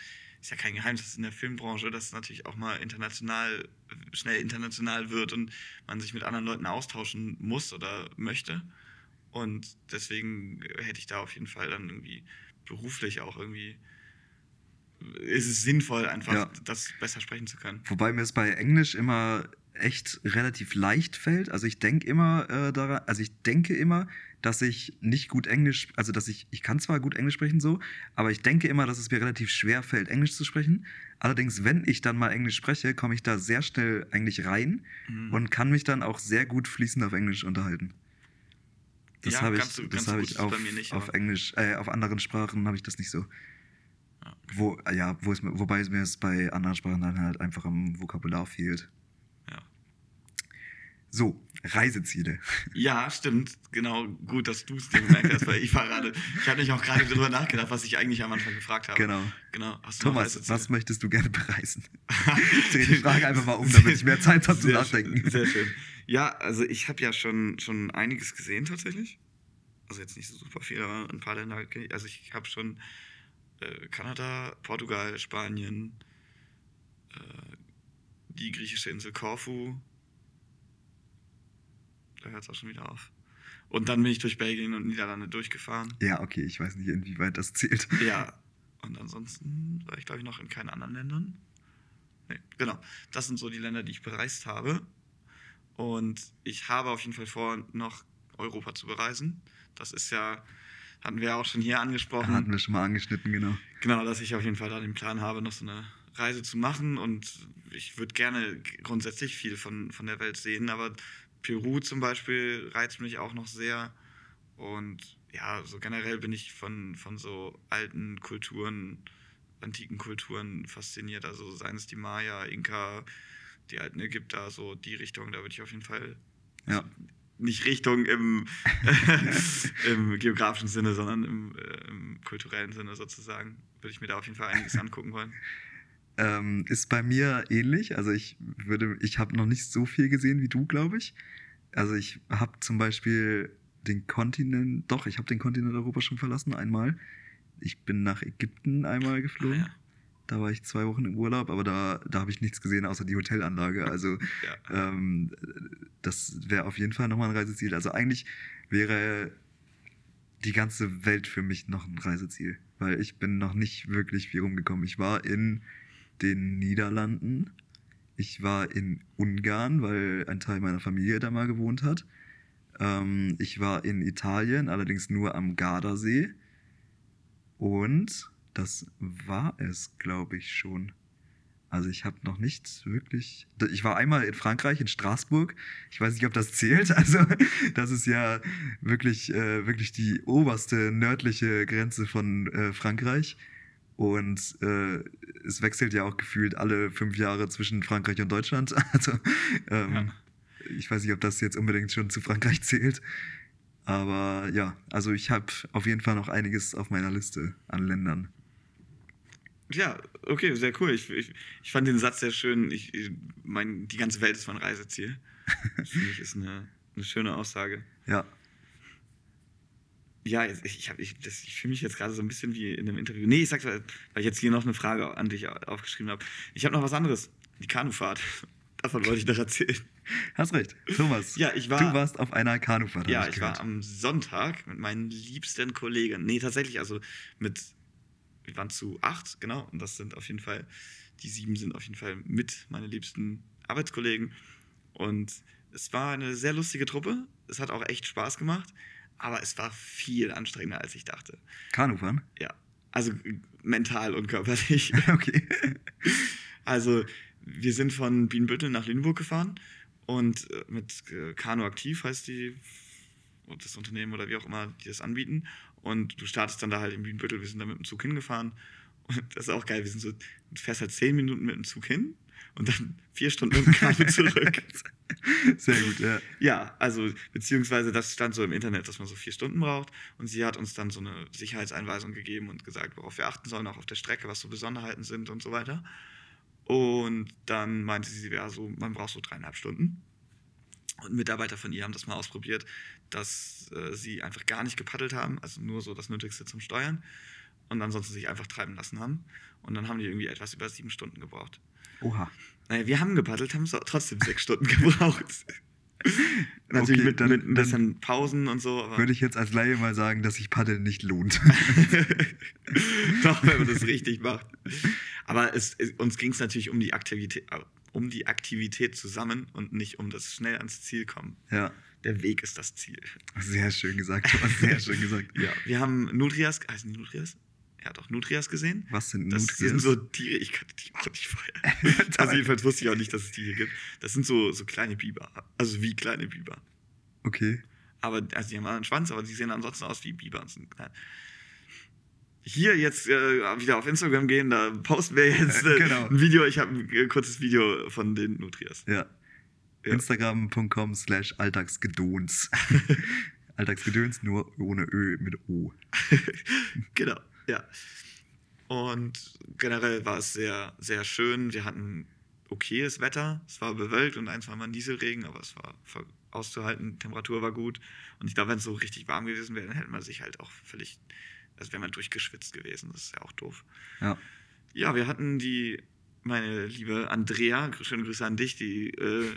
ist ja kein Geheimnis in der Filmbranche, dass es natürlich auch mal international, schnell international wird und man sich mit anderen Leuten austauschen muss oder möchte. Und deswegen hätte ich da auf jeden Fall dann irgendwie beruflich auch irgendwie, ist es sinnvoll, einfach Ja. das besser sprechen zu können. Wobei mir es bei Englisch immer echt relativ leicht fällt. Also ich denke immer äh, daran, also ich denke immer, dass ich nicht gut Englisch, also dass ich, ich kann zwar gut Englisch sprechen so, aber ich denke immer, dass es mir relativ schwer fällt, Englisch zu sprechen. Allerdings, wenn ich dann mal Englisch spreche, komme ich da sehr schnell eigentlich rein Mhm. und kann mich dann auch sehr gut fließend auf Englisch unterhalten. Das Ja, habe ich, so- das habe ich auf, bei mir nicht, auf Englisch, äh, auf anderen Sprachen habe ich das nicht so. Ja, okay. Wo, ja, wo es wobei es mir es bei anderen Sprachen dann halt einfach am Vokabular fehlt. So, Reiseziele. Ja, stimmt. Genau, gut, dass du es dir gemerkt hast, weil ich war gerade, ich habe mich auch gerade darüber nachgedacht, was ich eigentlich am Anfang gefragt habe. Genau. Genau. Thomas, was möchtest du gerne bereisen? Ich drehe die Frage einfach mal um, damit ich mehr Zeit habe zum Sehr Nachdenken. Schön, sehr schön. Ja, also ich habe ja schon, schon einiges gesehen tatsächlich. Also jetzt nicht so super viel, aber ein paar Länder. Also ich habe schon äh, Kanada, Portugal, Spanien, äh, die griechische Insel Korfu. Da hört es auch schon wieder auf. Und dann bin ich durch Belgien und Niederlande durchgefahren. Ja, okay, ich weiß nicht, inwieweit das zählt. Ja, und ansonsten war ich, glaube ich, noch in keinen anderen Ländern. Nee, genau. Das sind so die Länder, die ich bereist habe. Und ich habe auf jeden Fall vor, noch Europa zu bereisen. Das ist ja, hatten wir ja auch schon hier angesprochen. Hatten wir schon mal angeschnitten, genau. Genau, dass ich auf jeden Fall da den Plan habe, noch so eine Reise zu machen. Und ich würde gerne grundsätzlich viel von, von der Welt sehen, aber Peru zum Beispiel reizt mich auch noch sehr. Und ja, so generell bin ich von, von so alten Kulturen, antiken Kulturen fasziniert. Also seien es die Maya, Inka, die alten Ägypter, so die Richtung, da würde ich auf jeden Fall Ja. nicht Richtung im, im geografischen Sinne, sondern im, äh, im kulturellen Sinne sozusagen, würde ich mir da auf jeden Fall einiges angucken wollen. Ähm, ist bei mir ähnlich. Also ich würde, ich habe noch nicht so viel gesehen wie du, glaube ich. Also ich habe zum Beispiel den Kontinent, doch, ich habe den Kontinent Europa schon verlassen, einmal. Ich bin nach Ägypten einmal geflogen. Ah, ja. Da war ich zwei Wochen im Urlaub, aber da, da habe ich nichts gesehen außer die Hotelanlage. Also Ja. ähm, das wäre auf jeden Fall nochmal ein Reiseziel. Also eigentlich wäre die ganze Welt für mich noch ein Reiseziel, weil ich bin noch nicht wirklich viel rumgekommen. Ich war in den Niederlanden, ich war in Ungarn, weil ein Teil meiner Familie da mal gewohnt hat. Ähm, ich war in Italien, allerdings nur am Gardasee. Und das war es, glaube ich, schon. Also ich habe noch nicht wirklich. Ich war einmal in Frankreich, in Straßburg. Ich weiß nicht, ob das zählt. Also das ist ja wirklich, äh, wirklich die oberste nördliche Grenze von äh, Frankreich. Und äh, es wechselt ja auch gefühlt alle fünf Jahre zwischen Frankreich und Deutschland. Also ähm, Ja. ich weiß nicht, ob das jetzt unbedingt schon zu Frankreich zählt. Aber ja, also ich habe auf jeden Fall noch einiges auf meiner Liste an Ländern. Ja, okay, sehr cool. Ich, ich, ich fand den Satz sehr schön. Ich, ich mein, die ganze Welt ist mein Reiseziel. Das finde ich ist eine, eine schöne Aussage. Ja, Ja, ich, ich, hab- ich, das- ich fühle mich jetzt gerade so ein bisschen wie in einem Interview. Nee, ich sag's, weil weil ich jetzt hier noch eine Frage an dich au- aufgeschrieben habe. Ich habe noch was anderes. Die Kanufahrt. Davon wollte ich noch erzählen. hast recht. Thomas, Ja, ich war- du warst auf einer Kanufahrt. Ja, ich war gehört. am Sonntag mit meinen liebsten Kollegen. Nee, tatsächlich, also mit, wir waren zu acht, genau. Und das sind auf jeden Fall, die sieben sind auf jeden Fall mit meine liebsten Arbeitskollegen. Und es war eine sehr lustige Truppe. Es hat auch echt Spaß gemacht. Aber es war viel anstrengender, als ich dachte. Kanufahren? Ja. Also äh, mental und körperlich. okay. Also, wir sind von Bienenbüttel nach Lüneburg gefahren und äh, mit äh, Kanu Aktiv heißt die, das Unternehmen oder wie auch immer, die das anbieten. Und du startest dann da halt in Bienenbüttel, wir sind da mit dem Zug hingefahren. Und das ist auch geil, wir sind so, du fährst halt zehn Minuten mit dem Zug hin und dann vier Stunden mit dem Kanu zurück. Sehr gut, ja. Ja, also beziehungsweise das stand so im Internet, dass man so vier Stunden braucht. Und sie hat uns dann so eine Sicherheitseinweisung gegeben und gesagt, worauf wir achten sollen, auch auf der Strecke, was so Besonderheiten sind und so weiter. Und dann meinte sie, ja, so, man braucht so dreieinhalb Stunden. Und Mitarbeiter von ihr haben das mal ausprobiert, dass äh, sie einfach gar nicht gepaddelt haben, also nur so das Nötigste zum Steuern. Und ansonsten sich einfach treiben lassen haben. Und dann haben die irgendwie etwas über sieben Stunden gebraucht. Oha. Naja, wir haben gepaddelt, haben trotzdem sechs Stunden gebraucht. Natürlich Okay, mit, dann- mit ein bisschen Pausen und so. Würde ich jetzt als Laie mal sagen, dass sich Paddeln nicht lohnt. Doch, wenn man das richtig macht. Aber es, es, uns ging es natürlich um die, Aktivität, äh, um die Aktivität zusammen und nicht um das schnell ans Ziel kommen. ja, Der Weg ist das Ziel. sehr schön gesagt, sehr schön gesagt. Ja, wir haben Nutrias, heißen die Nutrias? Ja, doch, Nutrias gesehen. Was sind Das Nutrias? sind so Tiere, ich kannte die auch nicht vorher. also jedenfalls wusste ich auch nicht, dass es die hier gibt. Das sind so, so kleine Biber. Also wie kleine Biber. Okay. Aber, also die haben einen Schwanz, aber die sehen ansonsten aus wie Biber. und sind klein. Hier jetzt äh, wieder auf Instagram gehen, da posten wir jetzt Äh, genau. ein Video. Ich habe ein äh, kurzes Video von den Nutrias. Ja. Ja. Instagram.com slash Alltagsgedöns. Alltagsgedöns nur ohne Ö mit O. genau, ja. Und generell war es sehr, sehr schön. Wir hatten okayes Wetter. Es war bewölkt und ein, zwei Mal Nieselregen, aber es war auszuhalten. Temperatur war gut. Und ich glaube, wenn es so richtig warm gewesen wäre, dann hätte man sich halt auch völlig, also wäre man durchgeschwitzt gewesen. Das ist ja auch doof. Ja. Ja, wir hatten die, meine liebe Andrea, schöne Grüße an dich, die äh,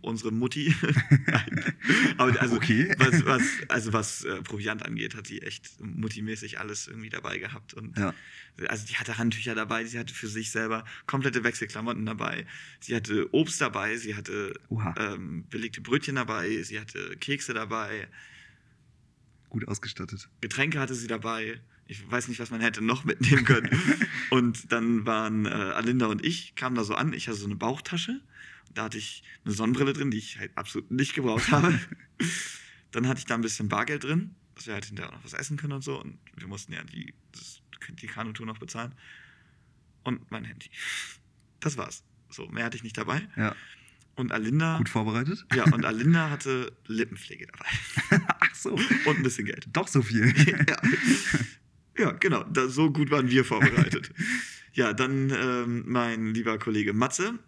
unsere Mutti. Aber also, Okay. was, was, also was äh, Proviant angeht, hat die echt Mutti-mäßig alles irgendwie dabei gehabt. Und Ja. also die hatte Handtücher dabei, sie hatte für sich selber komplette Wechselklamotten dabei, sie hatte Obst dabei, sie hatte ähm, belegte Brötchen dabei, sie hatte Kekse dabei, Gut ausgestattet. Getränke hatte sie dabei. Ich weiß nicht, was man hätte noch mitnehmen können. und dann waren äh, Alinda und ich, kamen da so an. Ich hatte so eine Bauchtasche. Da hatte ich eine Sonnenbrille drin, die ich halt absolut nicht gebraucht habe. dann hatte ich da ein bisschen Bargeld drin, dass wir halt hinterher auch noch was essen können und so. Und wir mussten ja die, das, die Kanutour noch bezahlen. Und mein Handy. Das war's. So, mehr hatte ich nicht dabei. Ja. Und Alinda. Gut vorbereitet? Ja, und Alinda hatte Lippenpflege dabei. Ach so. Und ein bisschen Geld. Doch so viel. ja. Ja, genau. Da, so gut waren wir vorbereitet. ja, dann ähm, mein lieber Kollege Matze,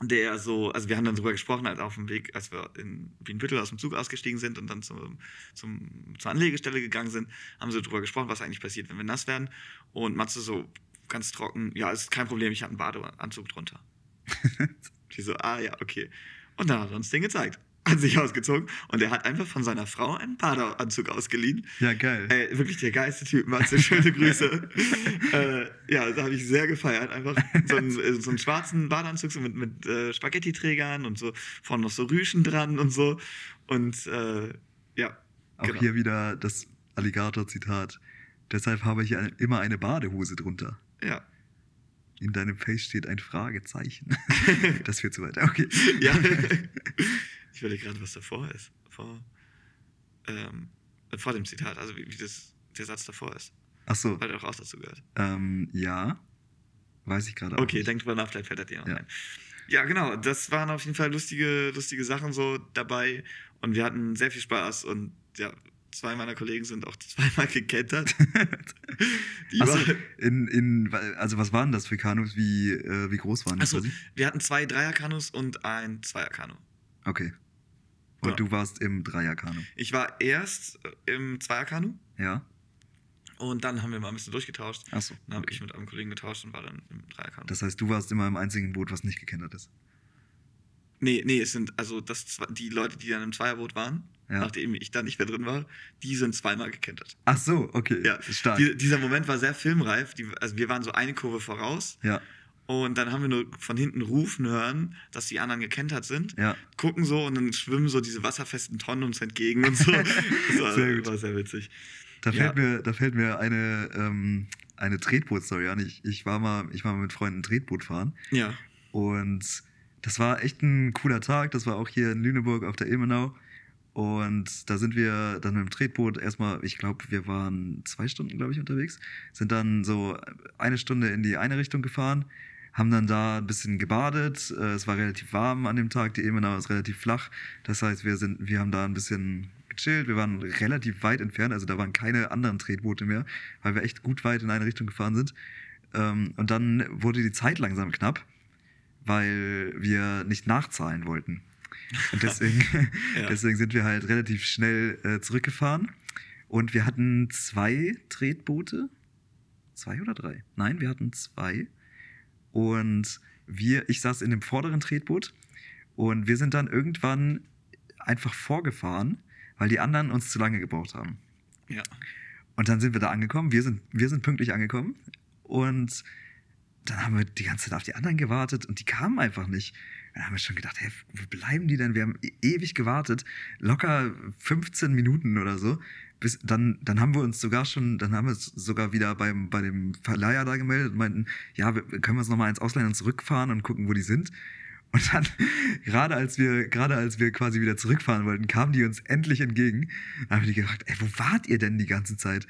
der so, also wir haben dann drüber gesprochen, als auf dem Weg, als wir in Wienbüttel aus dem Zug ausgestiegen sind und dann zum, zum, zur Anlegestelle gegangen sind, haben sie drüber gesprochen, was eigentlich passiert, wenn wir nass werden. Und Matze so ganz trocken, ja, ist kein Problem, ich habe einen Badeanzug drunter. Die so, ah ja, okay. Und dann hat er uns den gezeigt. Hat sich ausgezogen und er hat einfach von seiner Frau einen Badeanzug ausgeliehen. Ja, geil. Ey, wirklich der geilste Typ, Matze, schöne Grüße. äh, ja, da habe ich sehr gefeiert. Einfach so einen, äh, so einen schwarzen Badeanzug so mit, mit äh, Spaghetti-Trägern und so, vorne noch so Rüschen dran und so. Und äh, ja, Auch genau. hier wieder das Alligator-Zitat. Deshalb habe ich ein- immer eine Badehose drunter. ja. In deinem Face steht ein Fragezeichen. das führt zu weit. Okay. ja. ich überlege gerade, was davor ist. Vor, ähm, vor dem Zitat, also wie, wie das, der Satz davor ist. Ach so. Weil der doch auch dazu gehört. Ähm, ja. Weiß ich gerade auch. Okay, nicht. denkt drüber nach, vielleicht fällt er dir noch Ja. ein. Ja, genau, das waren auf jeden Fall lustige, lustige Sachen so dabei und wir hatten sehr viel Spaß und ja, zwei meiner Kollegen sind auch zweimal gekentert. Achso, in, in, also was waren das für Kanus? Wie, äh, wie groß waren die? Achso, wir hatten zwei Dreierkanus und ein Zweierkanu. Okay. Und Ja. du warst im Dreierkanu. Ich war erst äh, im Zweierkanu Ja? und dann haben wir mal ein bisschen durchgetauscht. Achso. Dann habe ich mit einem Kollegen getauscht und war dann im Dreierkanu. Das heißt, du warst immer im einzigen Boot, was nicht gekentert ist. nee, nee, es sind also das, die Leute, die dann im Zweierboot waren, Ja. nachdem ich da nicht mehr drin war, die sind zweimal gekentert. Ach so, okay. Ja, stark. Die, dieser Moment war sehr filmreif. Die, also wir waren so eine Kurve voraus ja, und dann haben wir nur von hinten rufen hören, dass die anderen gekentert sind. ja. Gucken so und dann schwimmen so diese wasserfesten Tonnen uns entgegen und so. Das war Sehr gut. war sehr witzig. Da Ja. fällt mir, da fällt mir eine, ähm, eine Tretboot-Story an. Ich, ich, war mal, ich war mal mit Freunden Tretboot fahren Ja. und das war echt ein cooler Tag. Das war auch hier in Lüneburg auf der Ilmenau. Und da sind wir dann mit dem Tretboot erstmal, ich glaube, wir waren zwei Stunden, glaube ich, unterwegs, sind dann so eine Stunde in die eine Richtung gefahren, haben dann da ein bisschen gebadet. Äh, Es war relativ warm an dem Tag, die Ilmenau ist relativ flach. Das heißt, wir, sind, wir haben da ein bisschen gechillt. Wir waren relativ weit entfernt, also da waren keine anderen Tretboote mehr, weil wir echt gut weit in eine Richtung gefahren sind. Ähm, Und dann wurde die Zeit langsam knapp, weil wir nicht nachzahlen wollten. Und deswegen, Ja. deswegen sind wir halt relativ schnell äh, zurückgefahren. Und wir hatten zwei Tretboote. Zwei oder drei? Nein, wir hatten zwei. Und wir, ich saß in dem vorderen Tretboot und wir sind dann irgendwann einfach vorgefahren, weil die anderen uns zu lange gebraucht haben. Ja. Und dann sind wir da angekommen. Wir sind, wir sind pünktlich angekommen. Und dann haben wir die ganze Zeit auf die anderen gewartet und die kamen einfach nicht. Dann haben wir schon gedacht, hey, wo bleiben die denn? Wir haben e- ewig gewartet, locker 15 Minuten oder so. Bis, dann, dann haben wir uns sogar schon, dann haben wir uns sogar wieder beim, bei dem Verleiher da gemeldet und meinten, ja, wir, können wir uns nochmal ins Ausland zurückfahren und gucken, wo die sind. Und dann, gerade als wir, gerade als wir quasi wieder zurückfahren wollten, kamen die uns endlich entgegen. Dann haben die gefragt, ey, wo wart ihr denn die ganze Zeit?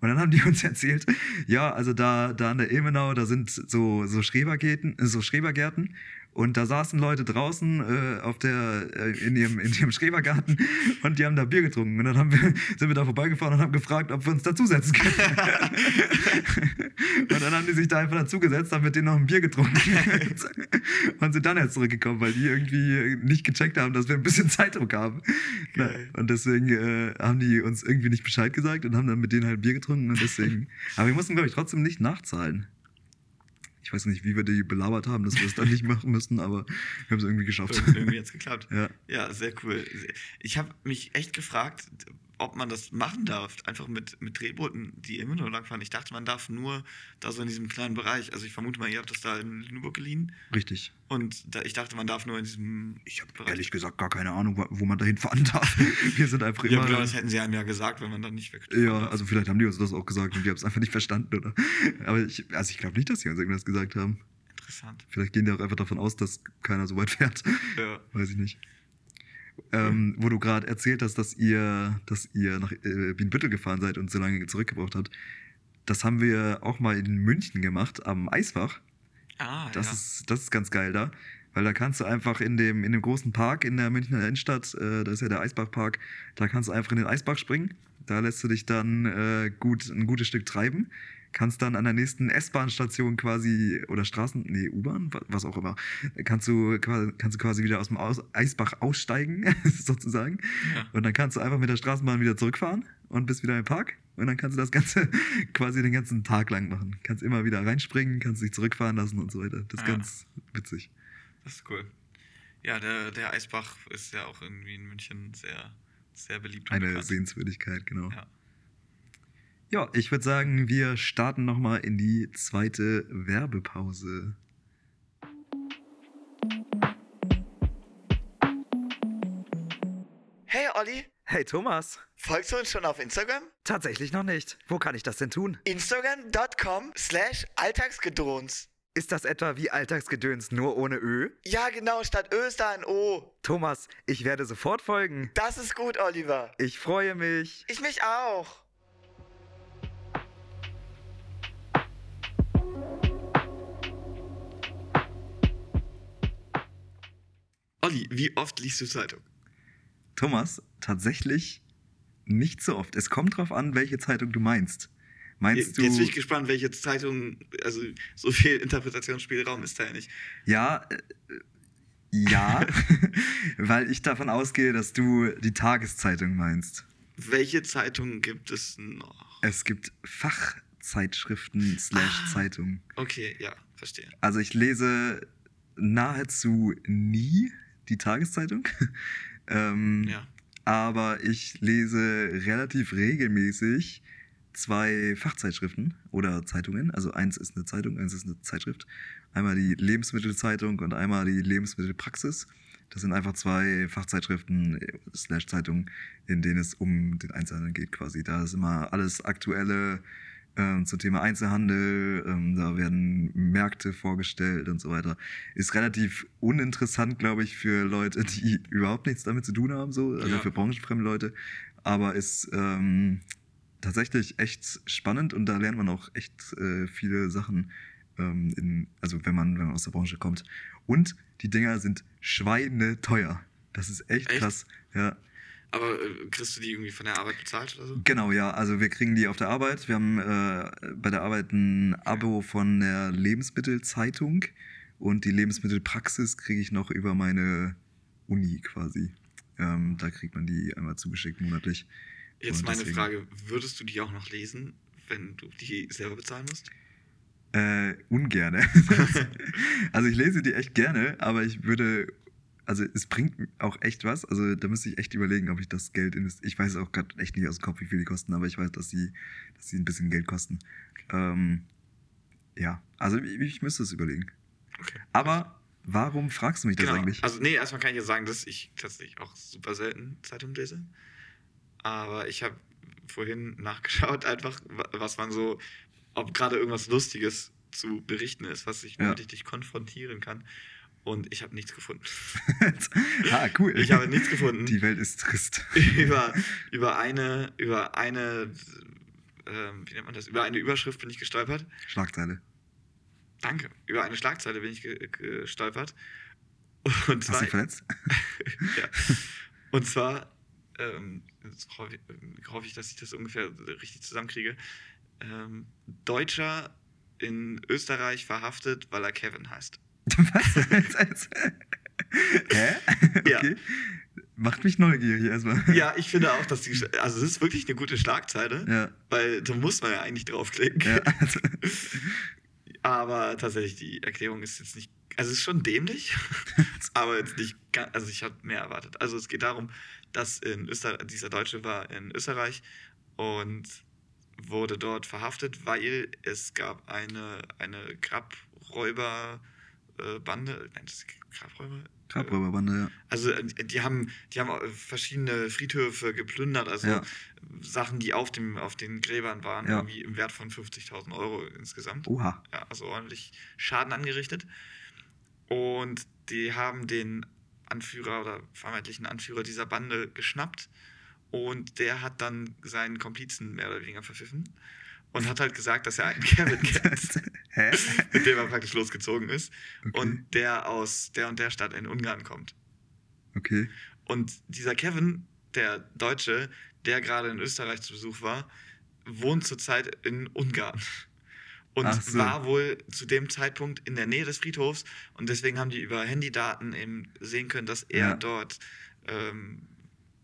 Und dann haben die uns erzählt, ja, also da, da an der Ilmenau, da sind so, so Schrebergärten, so Schrebergärten. Und da saßen Leute draußen äh, auf der, äh, in, ihrem, in ihrem Schrebergarten und die haben da Bier getrunken. Und dann haben wir, sind wir da vorbeigefahren und haben gefragt, ob wir uns dazusetzen können. und dann haben die sich da einfach dazugesetzt, haben mit denen noch ein Bier getrunken. und sind dann erst zurückgekommen, weil die irgendwie nicht gecheckt haben, dass wir ein bisschen Zeitdruck haben. Geil. und deswegen äh, haben die uns irgendwie nicht Bescheid gesagt und haben dann mit denen halt Bier getrunken und deswegen. Aber wir mussten, glaube ich, trotzdem nicht nachzahlen. Ich weiß nicht, wie wir die belabert haben, dass wir es dann nicht machen müssen, aber wir haben es irgendwie geschafft. Ir- Irgendwie jetzt geklappt. ja. Ja, sehr cool. Ich habe mich echt gefragt, ob man das machen darf, einfach mit, mit Drehbooten, die immer nur langfahren. Ich dachte, man darf nur da so in diesem kleinen Bereich. Also ich vermute mal, ihr habt das da in Lüneburg geliehen. Richtig. Und da, ich dachte, man darf nur in diesem Ich habe ehrlich gesagt gar keine Ahnung, wo- man dahin fahren darf. Wir sind einfach Ja, immer. genau, das hätten sie einem ja gesagt, wenn man dann nicht weg Ja, also vielleicht haben die uns das auch gesagt und die haben es einfach nicht verstanden, oder? Aber ich, also ich glaube nicht, dass sie uns irgendwas gesagt haben. Interessant. Vielleicht gehen die auch einfach davon aus, dass keiner so weit fährt. Ja. Weiß ich nicht. Ähm, wo du gerade erzählt hast, dass ihr, dass ihr nach äh, Bienenbüttel gefahren seid und so lange zurückgebraucht habt. Das haben wir auch mal in München gemacht, am Eisbach. Ah, Das, ja. ist, das ist ganz geil da. Weil da kannst du einfach in dem, in dem großen Park in der Münchner Innenstadt, äh, da ist ja der Eisbachpark, da kannst du einfach in den Eisbach springen. Da lässt du dich dann äh, gut, ein gutes Stück treiben. Kannst dann an der nächsten S-Bahn-Station quasi, oder Straßen, nee, U-Bahn, wa- was auch immer, kannst du, quasi- kannst du quasi wieder aus dem aus Eisbach aussteigen, sozusagen. ja. Und dann kannst du einfach mit der Straßenbahn wieder zurückfahren und bist wieder im Park. Und dann kannst du das Ganze quasi den ganzen Tag lang machen. Kannst immer wieder reinspringen, kannst dich zurückfahren lassen und so weiter. Das ist Ja. ganz witzig. Das ist cool. Ja, der, der Eisbach ist ja auch irgendwie in München sehr, sehr beliebt. Eine bekannt. Sehenswürdigkeit, genau. Ja. Ja, ich würde sagen, wir starten nochmal in die zweite Werbepause. Hey Olli, Hey Thomas, folgst du uns schon auf Instagram? tatsächlich noch nicht. Wo kann ich das denn tun? Instagram.com slash Alltagsgedrons. Ist das etwa wie Alltagsgedöns nur ohne Ö? Ja, genau, statt Ö ist da ein O. Thomas, ich werde sofort folgen. Das ist gut, Oliver. Ich freue mich. Ich mich auch. Olli, wie oft liest du Zeitung? Thomas, tatsächlich nicht so oft. Es kommt drauf an, welche Zeitung du meinst. Meinst Jetzt du. bin ich gespannt, welche Zeitung, also so viel Interpretationsspielraum ist da ja nicht. Ja, äh, ja, weil ich davon ausgehe, dass du die Tageszeitung meinst. Welche Zeitung gibt es noch? Es gibt Fachzeitschriften slash Ah. Zeitungen. Okay, ja, verstehe. Also ich lese nahezu nie die Tageszeitung. ähm, Ja. Aber ich lese relativ regelmäßig zwei Fachzeitschriften oder Zeitungen. Also eins ist eine Zeitung, eins ist eine Zeitschrift. Einmal die Lebensmittelzeitung und einmal die Lebensmittelpraxis. Das sind einfach zwei Fachzeitschriften äh, slash Zeitungen, in denen es um den Einzelhandel geht quasi. Da ist immer alles Aktuelle ähm, zum Thema Einzelhandel. Ähm, da werden Märkte vorgestellt und so weiter. Ist relativ uninteressant, glaube ich, für Leute, die überhaupt nichts damit zu tun haben, so. Also Ja. für branchenfremde Leute. Aber ist ähm, tatsächlich echt spannend und da lernt man auch echt äh, viele Sachen, ähm, in, also wenn man, wenn man aus der Branche kommt. Und die Dinger sind schweineteuer. Das ist echt, Echt? krass. Ja. Aber äh, kriegst du die irgendwie von der Arbeit bezahlt oder so? Genau, ja. Also wir kriegen die auf der Arbeit. Wir haben äh, bei der Arbeit ein Abo von der Lebensmittelzeitung und die Lebensmittelpraxis kriege ich noch über meine Uni quasi. Ähm, da kriegt man die einmal zugeschickt monatlich. Jetzt Und meine deswegen- Frage, würdest du die auch noch lesen, wenn du die selber bezahlen musst? Äh, ungerne. also ich lese die echt gerne, aber ich würde, also es bringt auch echt was. Also da müsste ich echt überlegen, ob ich das Geld investiere. Ich weiß auch gerade echt nicht aus dem Kopf, wie viel die kosten, aber ich weiß, dass sie, dass sie ein bisschen Geld kosten. Ähm, ja, also ich, ich müsste es überlegen. Okay. Aber warum fragst du mich das Genau. eigentlich? Also nee, erstmal kann ich ja sagen, dass ich tatsächlich auch super selten Zeitung lese. Aber ich habe vorhin nachgeschaut, einfach, wa- was man so, ob gerade irgendwas Lustiges zu berichten ist, was ich Ja. dich konfrontieren kann. Und ich habe nichts gefunden. ah, cool. Ich habe nichts gefunden. Die Welt ist trist. über, über eine, über eine, ähm, wie nennt man das? Über eine Überschrift bin ich gestolpert. Schlagzeile. Danke. Über eine Schlagzeile bin ich ge gestolpert. Und Hast du zwar, verletzt? ja. Und zwar ähm, jetzt hoffe, ich, hoffe ich, dass ich das ungefähr richtig zusammenkriege. Ähm, Deutscher in Österreich verhaftet, weil er Kevin heißt. Was? Hä? Ja. Okay. Macht mich neugierig erstmal. Ja, ich finde auch, dass die, also es ist wirklich eine gute Schlagzeile, Ja. weil da muss man ja eigentlich draufklicken. ja. Also, Aber tatsächlich, die Erklärung ist jetzt nicht, also es ist schon dämlich, aber jetzt nicht, ga- also ich habe mehr erwartet. Also es geht darum, dass in Österreich, dieser Deutsche war in Österreich und wurde dort verhaftet, weil es gab eine, eine Grabräuberbande, äh, Bande, nein, das ist Grabräuber? Grabräuberbande, ja. Also äh, die haben, die haben äh, verschiedene Friedhöfe geplündert, also Ja. Sachen, die auf, dem, auf den Gräbern waren, Ja. irgendwie im Wert von 50.000 Euro insgesamt. Oha. Ja, also ordentlich Schaden angerichtet. Und die haben den Anführer oder vermeintlichen Anführer dieser Bande geschnappt. Und der hat dann seinen Komplizen mehr oder weniger verpfiffen. Und hat halt gesagt, dass er einen Kevin kennt, mit dem er praktisch losgezogen ist. Okay. Und der aus der und der Stadt in Ungarn kommt. okay. Und dieser Kevin, der Deutsche, der gerade in Österreich zu Besuch war, wohnt zurzeit in Ungarn. Und so. war wohl zu dem Zeitpunkt in der Nähe des Friedhofs. Und deswegen haben die über Handydaten eben sehen können, dass er Ja. dort ähm,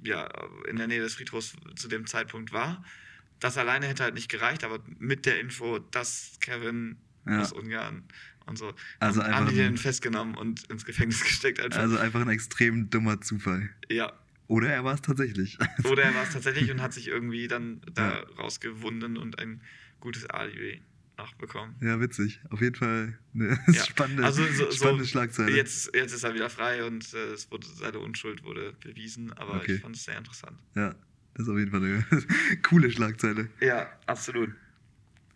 ja, in der Nähe des Friedhofs zu dem Zeitpunkt war. Das alleine hätte halt nicht gereicht, aber mit der Info, dass Kevin Ja. aus Ungarn und so, Also haben, die den festgenommen und ins Gefängnis gesteckt. Einfach. Also einfach ein extrem dummer Zufall. ja, Oder er war es tatsächlich. Oder er war es tatsächlich und hat sich irgendwie dann da Ja. rausgewunden und ein gutes Alibi nachbekommen. Ja, witzig. Auf jeden Fall eine Ja. spannende, Also so, spannende so Schlagzeile. jetzt, jetzt ist er wieder frei und äh, es wurde, seine Unschuld wurde bewiesen, aber Okay. ich fand es sehr interessant. Ja, das ist auf jeden Fall eine coole Schlagzeile. Ja, absolut.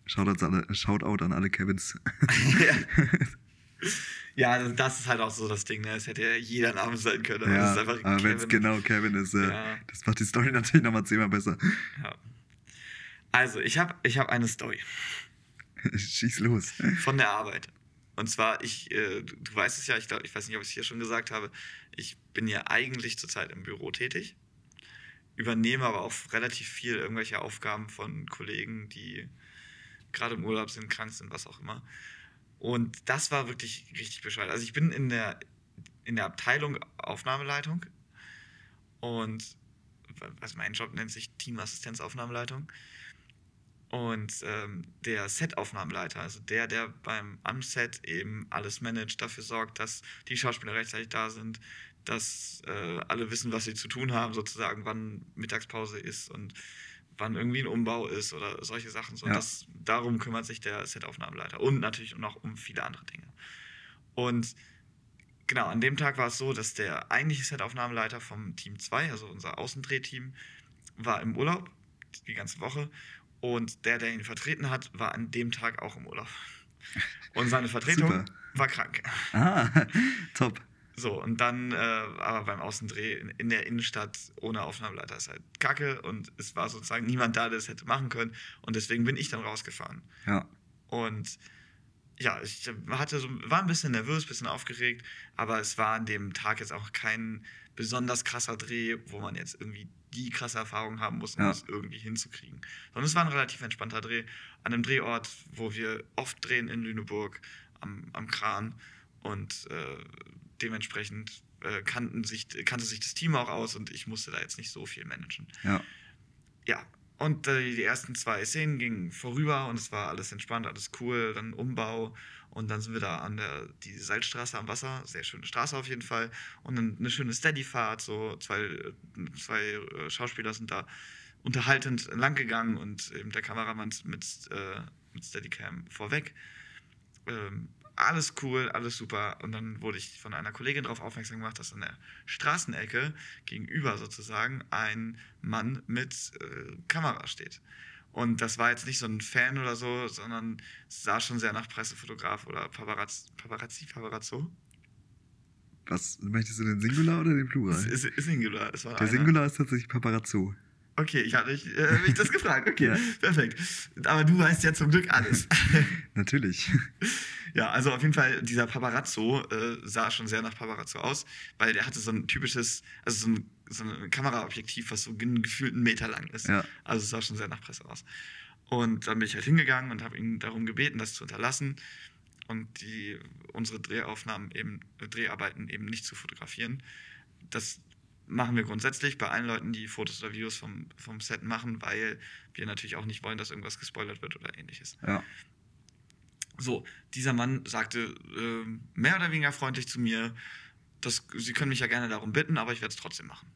Shoutout an alle, Shoutout an alle Kevins. ja, also das ist halt auch so das Ding, ne? Es hätte ja jeder Name sein können, aber ja, aber wenn es genau Kevin ist, äh, Ja. das macht die Story natürlich nochmal zehnmal besser. Ja. Also, ich habe ich hab eine Story Schieß los. von der Arbeit. Und zwar, ich, äh, du, du weißt es ja, ich, glaub, ich weiß nicht, ob ich es hier schon gesagt habe, ich bin ja eigentlich zurzeit im Büro tätig. Übernehme aber auch relativ viel irgendwelche Aufgaben von Kollegen, die gerade im Urlaub sind, krank sind, was auch immer. Und das war wirklich richtig bescheuert. Also ich bin in der, in der Abteilung Aufnahmeleitung und also mein Job nennt sich Teamassistenzaufnahmeleitung. Und ähm, der Set-Aufnahmeleiter, also der, der beim am Set eben alles managt, dafür sorgt, dass die Schauspieler rechtzeitig da sind, dass äh, alle wissen, was sie zu tun haben, sozusagen, wann Mittagspause ist und wann irgendwie ein Umbau ist oder solche Sachen. So, Ja. das, darum kümmert sich der Set-Aufnahmeleiter und natürlich noch um viele andere Dinge. Und genau, an dem Tag war es so, dass der eigentliche Set-Aufnahmeleiter vom Team 2, also unser Außendrehteam, war im Urlaub die ganze Woche und der, der ihn vertreten hat, war an dem Tag auch im Urlaub. Und seine Vertretung Super. war krank. Ah, top. So, und dann, äh, aber beim Außendreh in, in der Innenstadt ohne Aufnahmeleiter ist halt kacke und es war sozusagen niemand da, der es hätte machen können. Und deswegen bin ich dann rausgefahren. Ja. Und ja, ich hatte so, war ein bisschen nervös, ein bisschen aufgeregt, aber es war an dem Tag jetzt auch kein besonders krasser Dreh, wo man jetzt irgendwie die krasse Erfahrung haben muss, um Ja. es irgendwie hinzukriegen. Sondern es war ein relativ entspannter Dreh an einem Drehort, wo wir oft drehen in Lüneburg am, am Kran und äh, dementsprechend äh, kannten sich, kannte sich das Team auch aus und ich musste da jetzt nicht so viel managen. Ja. Ja, und äh, die ersten zwei Szenen gingen vorüber und es war alles entspannt, alles cool, dann Umbau und dann sind wir da an der die Salzstraße am Wasser, sehr schöne Straße auf jeden Fall und dann eine schöne Steady-Fahrt, so zwei, äh, zwei äh, Schauspieler sind da unterhaltend lang gegangen und eben der Kameramann mit, äh, mit Steadicam vorweg. Ähm, alles cool, alles super. Und dann wurde ich von einer Kollegin darauf aufmerksam gemacht, dass an der Straßenecke gegenüber sozusagen ein Mann mit äh, Kamera steht. Und das war jetzt nicht so ein Fan oder so, sondern sah schon sehr nach Pressefotograf oder Paparazzi, Paparazzi, Paparazzo. Was, möchtest du den Singular oder den Plural? Es ist, ist Singular. Es war Der einer. Singular ist tatsächlich Paparazzo. Okay, ich hatte mich, äh, mich das gefragt. Okay, Ja. perfekt. Aber du weißt ja zum Glück alles. Natürlich. Ja, also auf jeden Fall, dieser Paparazzo äh, sah schon sehr nach Paparazzo aus, weil der hatte so ein typisches, also so ein, so ein Kameraobjektiv, was so einen Meter lang ist. Ja. Also es sah schon sehr nach Presse aus. Und dann bin ich halt hingegangen und habe ihn darum gebeten, das zu unterlassen und die, unsere Drehaufnahmen eben, Dreharbeiten eben nicht zu fotografieren. Das machen wir grundsätzlich bei allen Leuten, die Fotos oder Videos vom, vom Set machen, weil wir natürlich auch nicht wollen, dass irgendwas gespoilert wird oder ähnliches. Ja. So, dieser Mann sagte ähm, mehr oder weniger freundlich zu mir, dass Sie können mich ja gerne darum bitten, aber ich werde es trotzdem machen.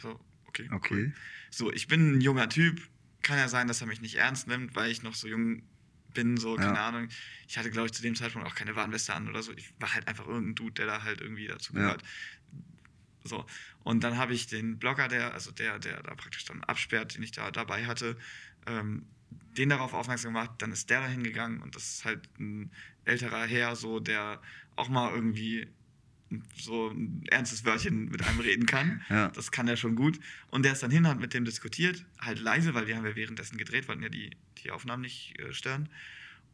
So, okay. Okay. Cool. So, ich bin ein junger Typ. Kann ja sein, dass er mich nicht ernst nimmt, weil ich noch so jung bin, so, keine Ja. Ahnung. Ich hatte, glaube ich, zu dem Zeitpunkt auch keine Warnweste an oder so. Ich war halt einfach irgendein Dude, der da halt irgendwie dazu Ja. So. Und dann habe ich den Blogger, der, also der, der da praktisch dann absperrt, den ich da dabei hatte, ähm, den darauf aufmerksam gemacht, dann ist der da hingegangen und das ist halt ein älterer Herr, so, der auch mal irgendwie so ein ernstes Wörtchen mit einem reden kann. Ja. Das kann er schon gut. Und der ist dann hin, hat mit dem diskutiert, halt leise, weil wir haben ja währenddessen gedreht, wollten ja die, die Aufnahmen nicht äh, stören.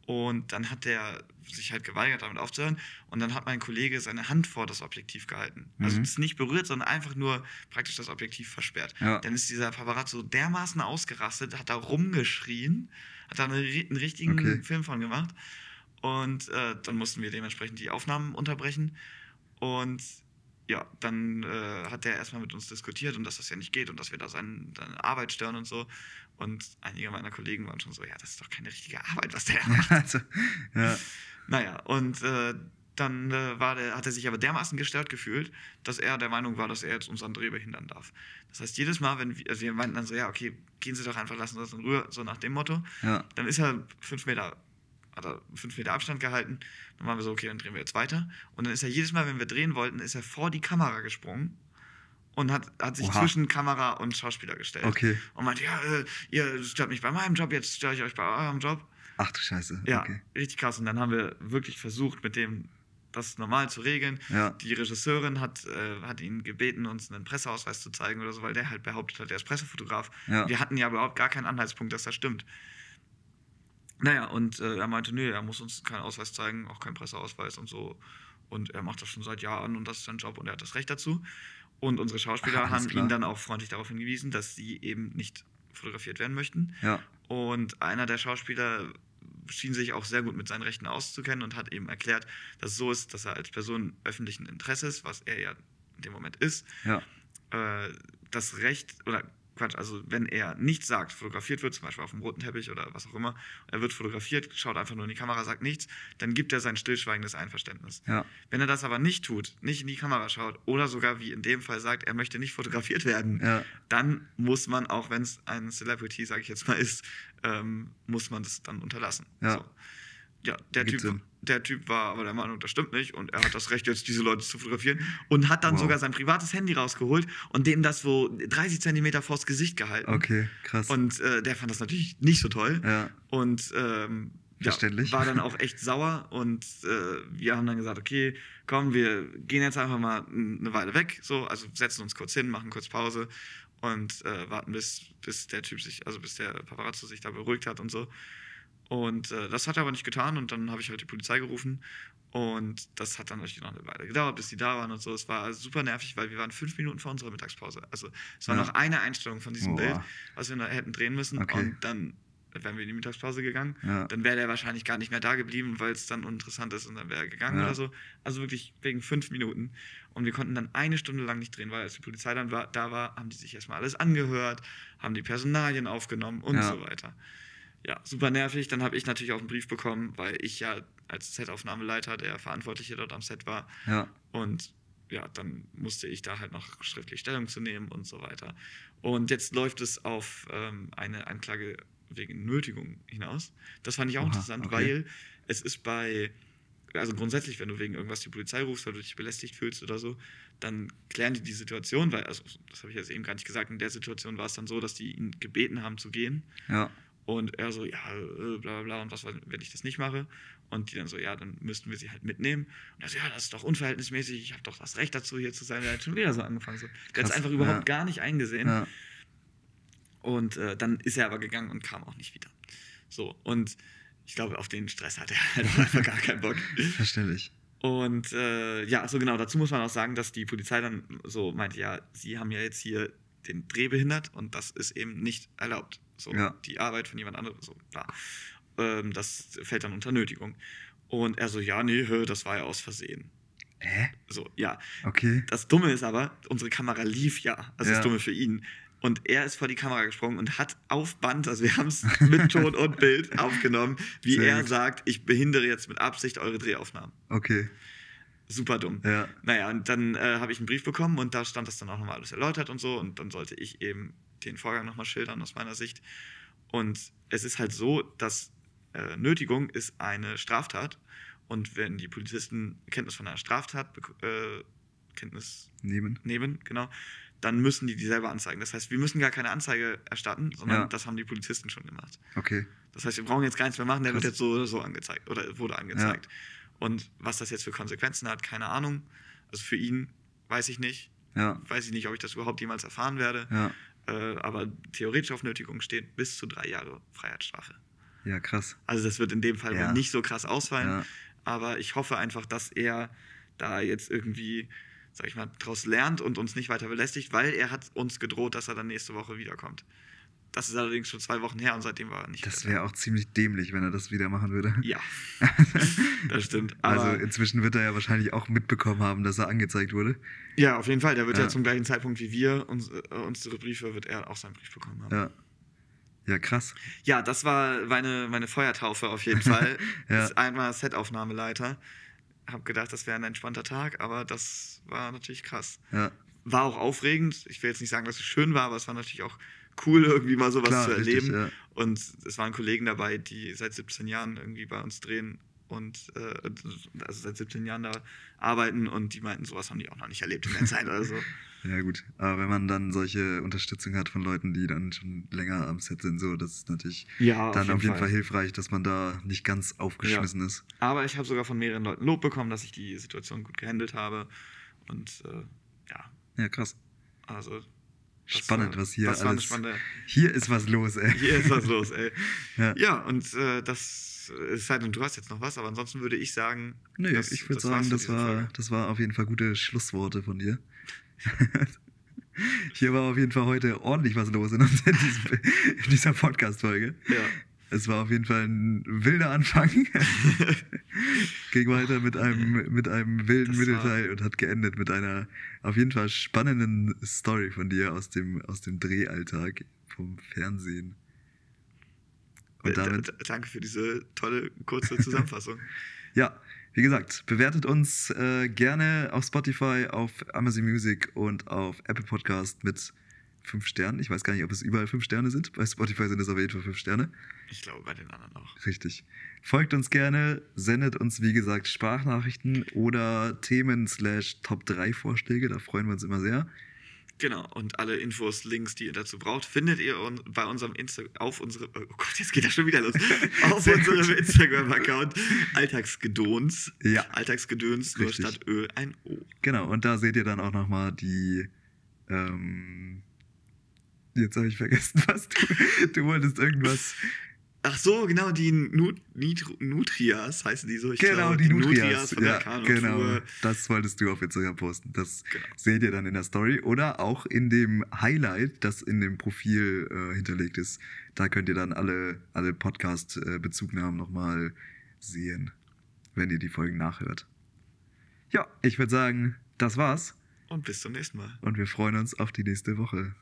Und dann hat der sich halt geweigert, damit aufzuhören. Und dann hat mein Kollege seine Hand vor das Objektiv gehalten. Also Mhm. es ist nicht berührt, sondern einfach nur praktisch das Objektiv versperrt. Ja. Dann ist dieser Paparazzo dermaßen ausgerastet, hat da rumgeschrien, hat da eine, ri- einen richtigen Okay. Film von gemacht. Und äh, dann mussten wir dementsprechend die Aufnahmen unterbrechen. Und ja, dann äh, hat der erstmal mit uns diskutiert und dass das ja nicht geht und dass wir da seine, seine Arbeit stören und so. Und einige meiner Kollegen waren schon so, ja, das ist doch keine richtige Arbeit, was der macht. Also, ja. Naja, und äh, dann äh, war der, hat er sich aber dermaßen gestört gefühlt, dass er der Meinung war, dass er jetzt unseren Dreh behindern darf. Das heißt, jedes Mal, wenn wir, also wir meinten dann so, ja, okay, gehen Sie doch einfach, lassen Sie uns in Ruhe, so nach dem Motto. Ja. Dann ist er fünf Meter, hat er fünf Meter Abstand gehalten. Dann waren wir so, okay, dann drehen wir jetzt weiter. Und dann ist er jedes Mal, wenn wir drehen wollten, ist er vor die Kamera gesprungen und hat, hat sich Oha. zwischen Kamera und Schauspieler gestellt. Okay. Und meinte, ja, äh, ihr stört mich bei meinem Job, jetzt störe ich euch bei eurem Job. Ach du Scheiße. Ja, Okay. richtig krass. Und dann haben wir wirklich versucht, mit dem das normal zu regeln. Ja. Die Regisseurin hat, äh, hat ihn gebeten, uns einen Presseausweis zu zeigen oder so, weil der halt behauptet hat, er ist Pressefotograf. Ja. Wir hatten ja überhaupt gar keinen Anhaltspunkt, dass das stimmt. Naja, und äh, er meinte, nö, er muss uns keinen Ausweis zeigen, auch keinen Presseausweis und so. Und er macht das schon seit Jahren und das ist sein Job und er hat das Recht dazu. Und unsere Schauspieler Ach, haben klar. ihn dann auch freundlich darauf hingewiesen, dass sie eben nicht fotografiert werden möchten. Ja. Und einer der Schauspieler schien sich auch sehr gut mit seinen Rechten auszukennen und hat eben erklärt, dass es so ist, dass er als Person öffentlichen Interesses, was er ja in dem Moment ist, Ja. äh, das Recht, oder Quatsch, also wenn er nicht sagt, fotografiert wird, zum Beispiel auf dem roten Teppich oder was auch immer, er wird fotografiert, schaut einfach nur in die Kamera, sagt nichts, dann gibt er sein stillschweigendes Einverständnis. Ja. Wenn er das aber nicht tut, nicht in die Kamera schaut oder sogar wie in dem Fall sagt, er möchte nicht fotografiert werden, Ja. dann muss man, auch wenn es ein Celebrity, sage ich jetzt mal, ist, ähm, muss man das dann unterlassen. Ja. So. Ja, der typ, Sinn. der typ war aber der Meinung, das stimmt nicht und er hat das Recht, jetzt diese Leute zu fotografieren und hat dann Wow. sogar sein privates Handy rausgeholt und dem das so 30 Zentimeter vors Gesicht gehalten. Okay, krass. Und äh, der fand das natürlich nicht so toll ja. und ähm, ja, war dann auch echt sauer und äh, wir haben dann gesagt, okay, komm, wir gehen jetzt einfach mal eine Weile weg, so, also setzen uns kurz hin, machen kurz Pause und äh, warten, bis, bis der Typ sich, also bis der Paparazzo sich da beruhigt hat und so. Und äh, das hat er aber nicht getan und dann habe ich halt die Polizei gerufen und das hat dann natürlich noch eine Weile gedauert, bis die da waren und so. Es war super nervig, weil wir waren fünf Minuten vor unserer Mittagspause. Also es war Ja. noch eine Einstellung von diesem Boah. Bild, was wir noch hätten drehen müssen Okay. und dann wären wir in die Mittagspause gegangen Ja. dann wäre der wahrscheinlich gar nicht mehr da geblieben, weil es dann uninteressant ist und dann wäre er gegangen Ja. oder so. Also wirklich wegen fünf Minuten. Und wir konnten dann eine Stunde lang nicht drehen, weil als die Polizei dann war, da war, haben die sich erstmal alles angehört, haben die Personalien aufgenommen und so weiter. Ja, super nervig. Dann habe ich natürlich auch einen Brief bekommen, weil ich ja als Setaufnahmeleiter der Verantwortliche dort am Set war. Ja. Und ja, dann musste ich da halt noch schriftlich Stellung zu nehmen und so weiter. Und jetzt läuft es auf ähm, eine Anklage wegen Nötigung hinaus. Das fand ich auch Oha, interessant, okay. weil es ist bei, also grundsätzlich, wenn du wegen irgendwas die Polizei rufst, weil du dich belästigt fühlst oder so, dann klären die die Situation, weil, also das habe ich jetzt eben gar nicht gesagt, in der Situation war es dann so, dass die ihn gebeten haben zu gehen. Ja. Und er so, ja, äh, bla bla bla, und was, wenn ich das nicht mache? Und die dann so, ja, dann müssten wir sie halt mitnehmen. Und er so, ja, das ist doch unverhältnismäßig, ich habe doch das Recht dazu, hier zu sein. Er hat schon wieder so angefangen. So. Der hat es einfach überhaupt ja. gar nicht eingesehen. Ja. Und äh, dann ist er aber gegangen und kam auch nicht wieder. So, und ich glaube, auf den Stress hat er halt einfach gar keinen Bock. Verständlich. Und äh, ja, so genau, dazu muss man auch sagen, dass die Polizei dann so meinte, ja, sie haben ja jetzt hier den Dreh behindert und das ist eben nicht erlaubt. So, Ja. die Arbeit von jemand anderem, so, klar. Ähm, das fällt dann unter Nötigung. Und er so, ja, nee, das war ja aus Versehen. Hä? So, ja. Okay. Das Dumme ist aber, unsere Kamera lief ja. Also Ja. das Dumme für ihn. Und er ist vor die Kamera gesprungen und hat auf Band, also wir haben es mit Ton und Bild aufgenommen, wie Sehr er gut. sagt, ich behindere jetzt mit Absicht eure Drehaufnahmen. Okay. Super dumm. Ja. Naja, und dann äh, habe ich einen Brief bekommen und da stand das dann auch nochmal alles erläutert und so. Und dann sollte ich eben den Vorgang nochmal schildern aus meiner Sicht. Und es ist halt so, dass äh, Nötigung ist eine Straftat. Und wenn die Polizisten Kenntnis von einer Straftat äh, Kenntnis Nehmen. nehmen, genau, dann müssen die die selber anzeigen. Das heißt, wir müssen gar keine Anzeige erstatten, sondern Ja. das haben die Polizisten schon gemacht. Okay. Das heißt, wir brauchen jetzt gar nichts mehr machen, der Krass. wird jetzt so oder so angezeigt oder wurde angezeigt. Und was das jetzt für Konsequenzen hat, keine Ahnung. Also für ihn weiß ich nicht. Ja. Weiß ich nicht, ob ich das überhaupt jemals erfahren werde. Äh, aber theoretisch auf Nötigung steht bis zu drei Jahre Freiheitsstrafe. Ja, krass. Also das wird in dem Fall Ja. nicht so krass ausfallen. Ja. Aber ich hoffe einfach, dass er da jetzt irgendwie, sag ich mal, draus lernt und uns nicht weiter belästigt, weil er hat uns gedroht, dass er dann nächste Woche wiederkommt. Das ist allerdings schon zwei Wochen her und seitdem war er nicht Das wäre auch ziemlich dämlich, wenn er das wieder machen würde. Ja, das stimmt. Aber also inzwischen wird er ja wahrscheinlich auch mitbekommen haben, dass er angezeigt wurde. ja, auf jeden Fall. Der wird ja, Ja. zum gleichen Zeitpunkt wie wir uns, äh, unsere Briefe, wird er auch seinen Brief bekommen haben. Ja. Ja, krass. Ja, das war meine, meine Feuertaufe auf jeden Fall. Ja. Das ist einmal Setaufnahmeleiter. Hab gedacht, das wäre ein entspannter Tag, aber das war natürlich krass. Ja. War auch aufregend. Ich will jetzt nicht sagen, dass es schön war, aber es war natürlich auch cool, irgendwie mal sowas Klar, zu richtig, erleben. ja. Und es waren Kollegen dabei, die seit 17 Jahren irgendwie bei uns drehen und äh, also seit 17 Jahren da arbeiten und die meinten, sowas haben die auch noch nicht erlebt in der Zeit oder so. Ja, gut. Aber wenn man dann solche Unterstützung hat von Leuten, die dann schon länger am Set sind, so, das ist natürlich Ja, dann auf jeden Fall. hilfreich, dass man da nicht ganz aufgeschmissen ist. Aber ich habe sogar von mehreren Leuten Lob bekommen, dass ich die Situation gut gehandelt habe. Und äh, ja, Ja, krass. also. Spannend, was hier das alles. Hier ist was los, ey. Hier ist was los, ey. Ja. Ja, und äh, das es sei denn, du hast jetzt noch was, aber ansonsten würde ich sagen. Nö, das- ich würde sagen, das war, Folge. das war auf jeden Fall gute Schlussworte von dir. Hier war auf jeden Fall heute ordentlich was los in, uns- in, diesem, in dieser Podcast-Folge. Ja. Es war auf jeden Fall ein wilder Anfang. Ging weiter mit einem, mit einem wilden Das Mittelteil und hat geendet mit einer auf jeden Fall spannenden Story von dir aus dem, aus dem Drehalltag vom Fernsehen. Und Äh, damit Danke für diese tolle, kurze Zusammenfassung. Ja, wie gesagt, bewertet uns äh, gerne auf Spotify, auf Amazon Music und auf Apple Podcast mit fünf Sternen. Ich weiß gar nicht, ob es überall fünf Sterne sind. Bei Spotify sind es auf jeden Fall fünf Sterne. Ich glaube, bei den anderen auch. Richtig. Folgt uns gerne, sendet uns, wie gesagt, Sprachnachrichten oder Themen slash Top 3 Vorschläge. Da freuen wir uns immer sehr. Genau, und alle Infos, Links, die ihr dazu braucht, findet ihr bei unserem Insta auf unserem, oh Gott, jetzt geht das schon wieder los, auf unserem Instagram-Account Alltagsgedöns. Ja. Alltagsgedöns, nur statt Ö ein O. Genau, und da seht ihr dann auch nochmal die. Ähm, jetzt habe ich vergessen, was du. Du wolltest irgendwas. Ach so, genau, die Nut Nutrias heißen die so. Ich genau, glaube, die Nutrias. von ja, der genau. Das wolltest du auf Instagram posten. Das Genau. seht ihr dann in der Story oder auch in dem Highlight, das in dem Profil äh, hinterlegt ist. Da könnt ihr dann alle, alle Podcast-Bezugnahmen nochmal sehen, wenn ihr die Folgen nachhört. Ja, ich würde sagen, das war's Und bis zum nächsten Mal. und wir freuen uns auf die nächste Woche.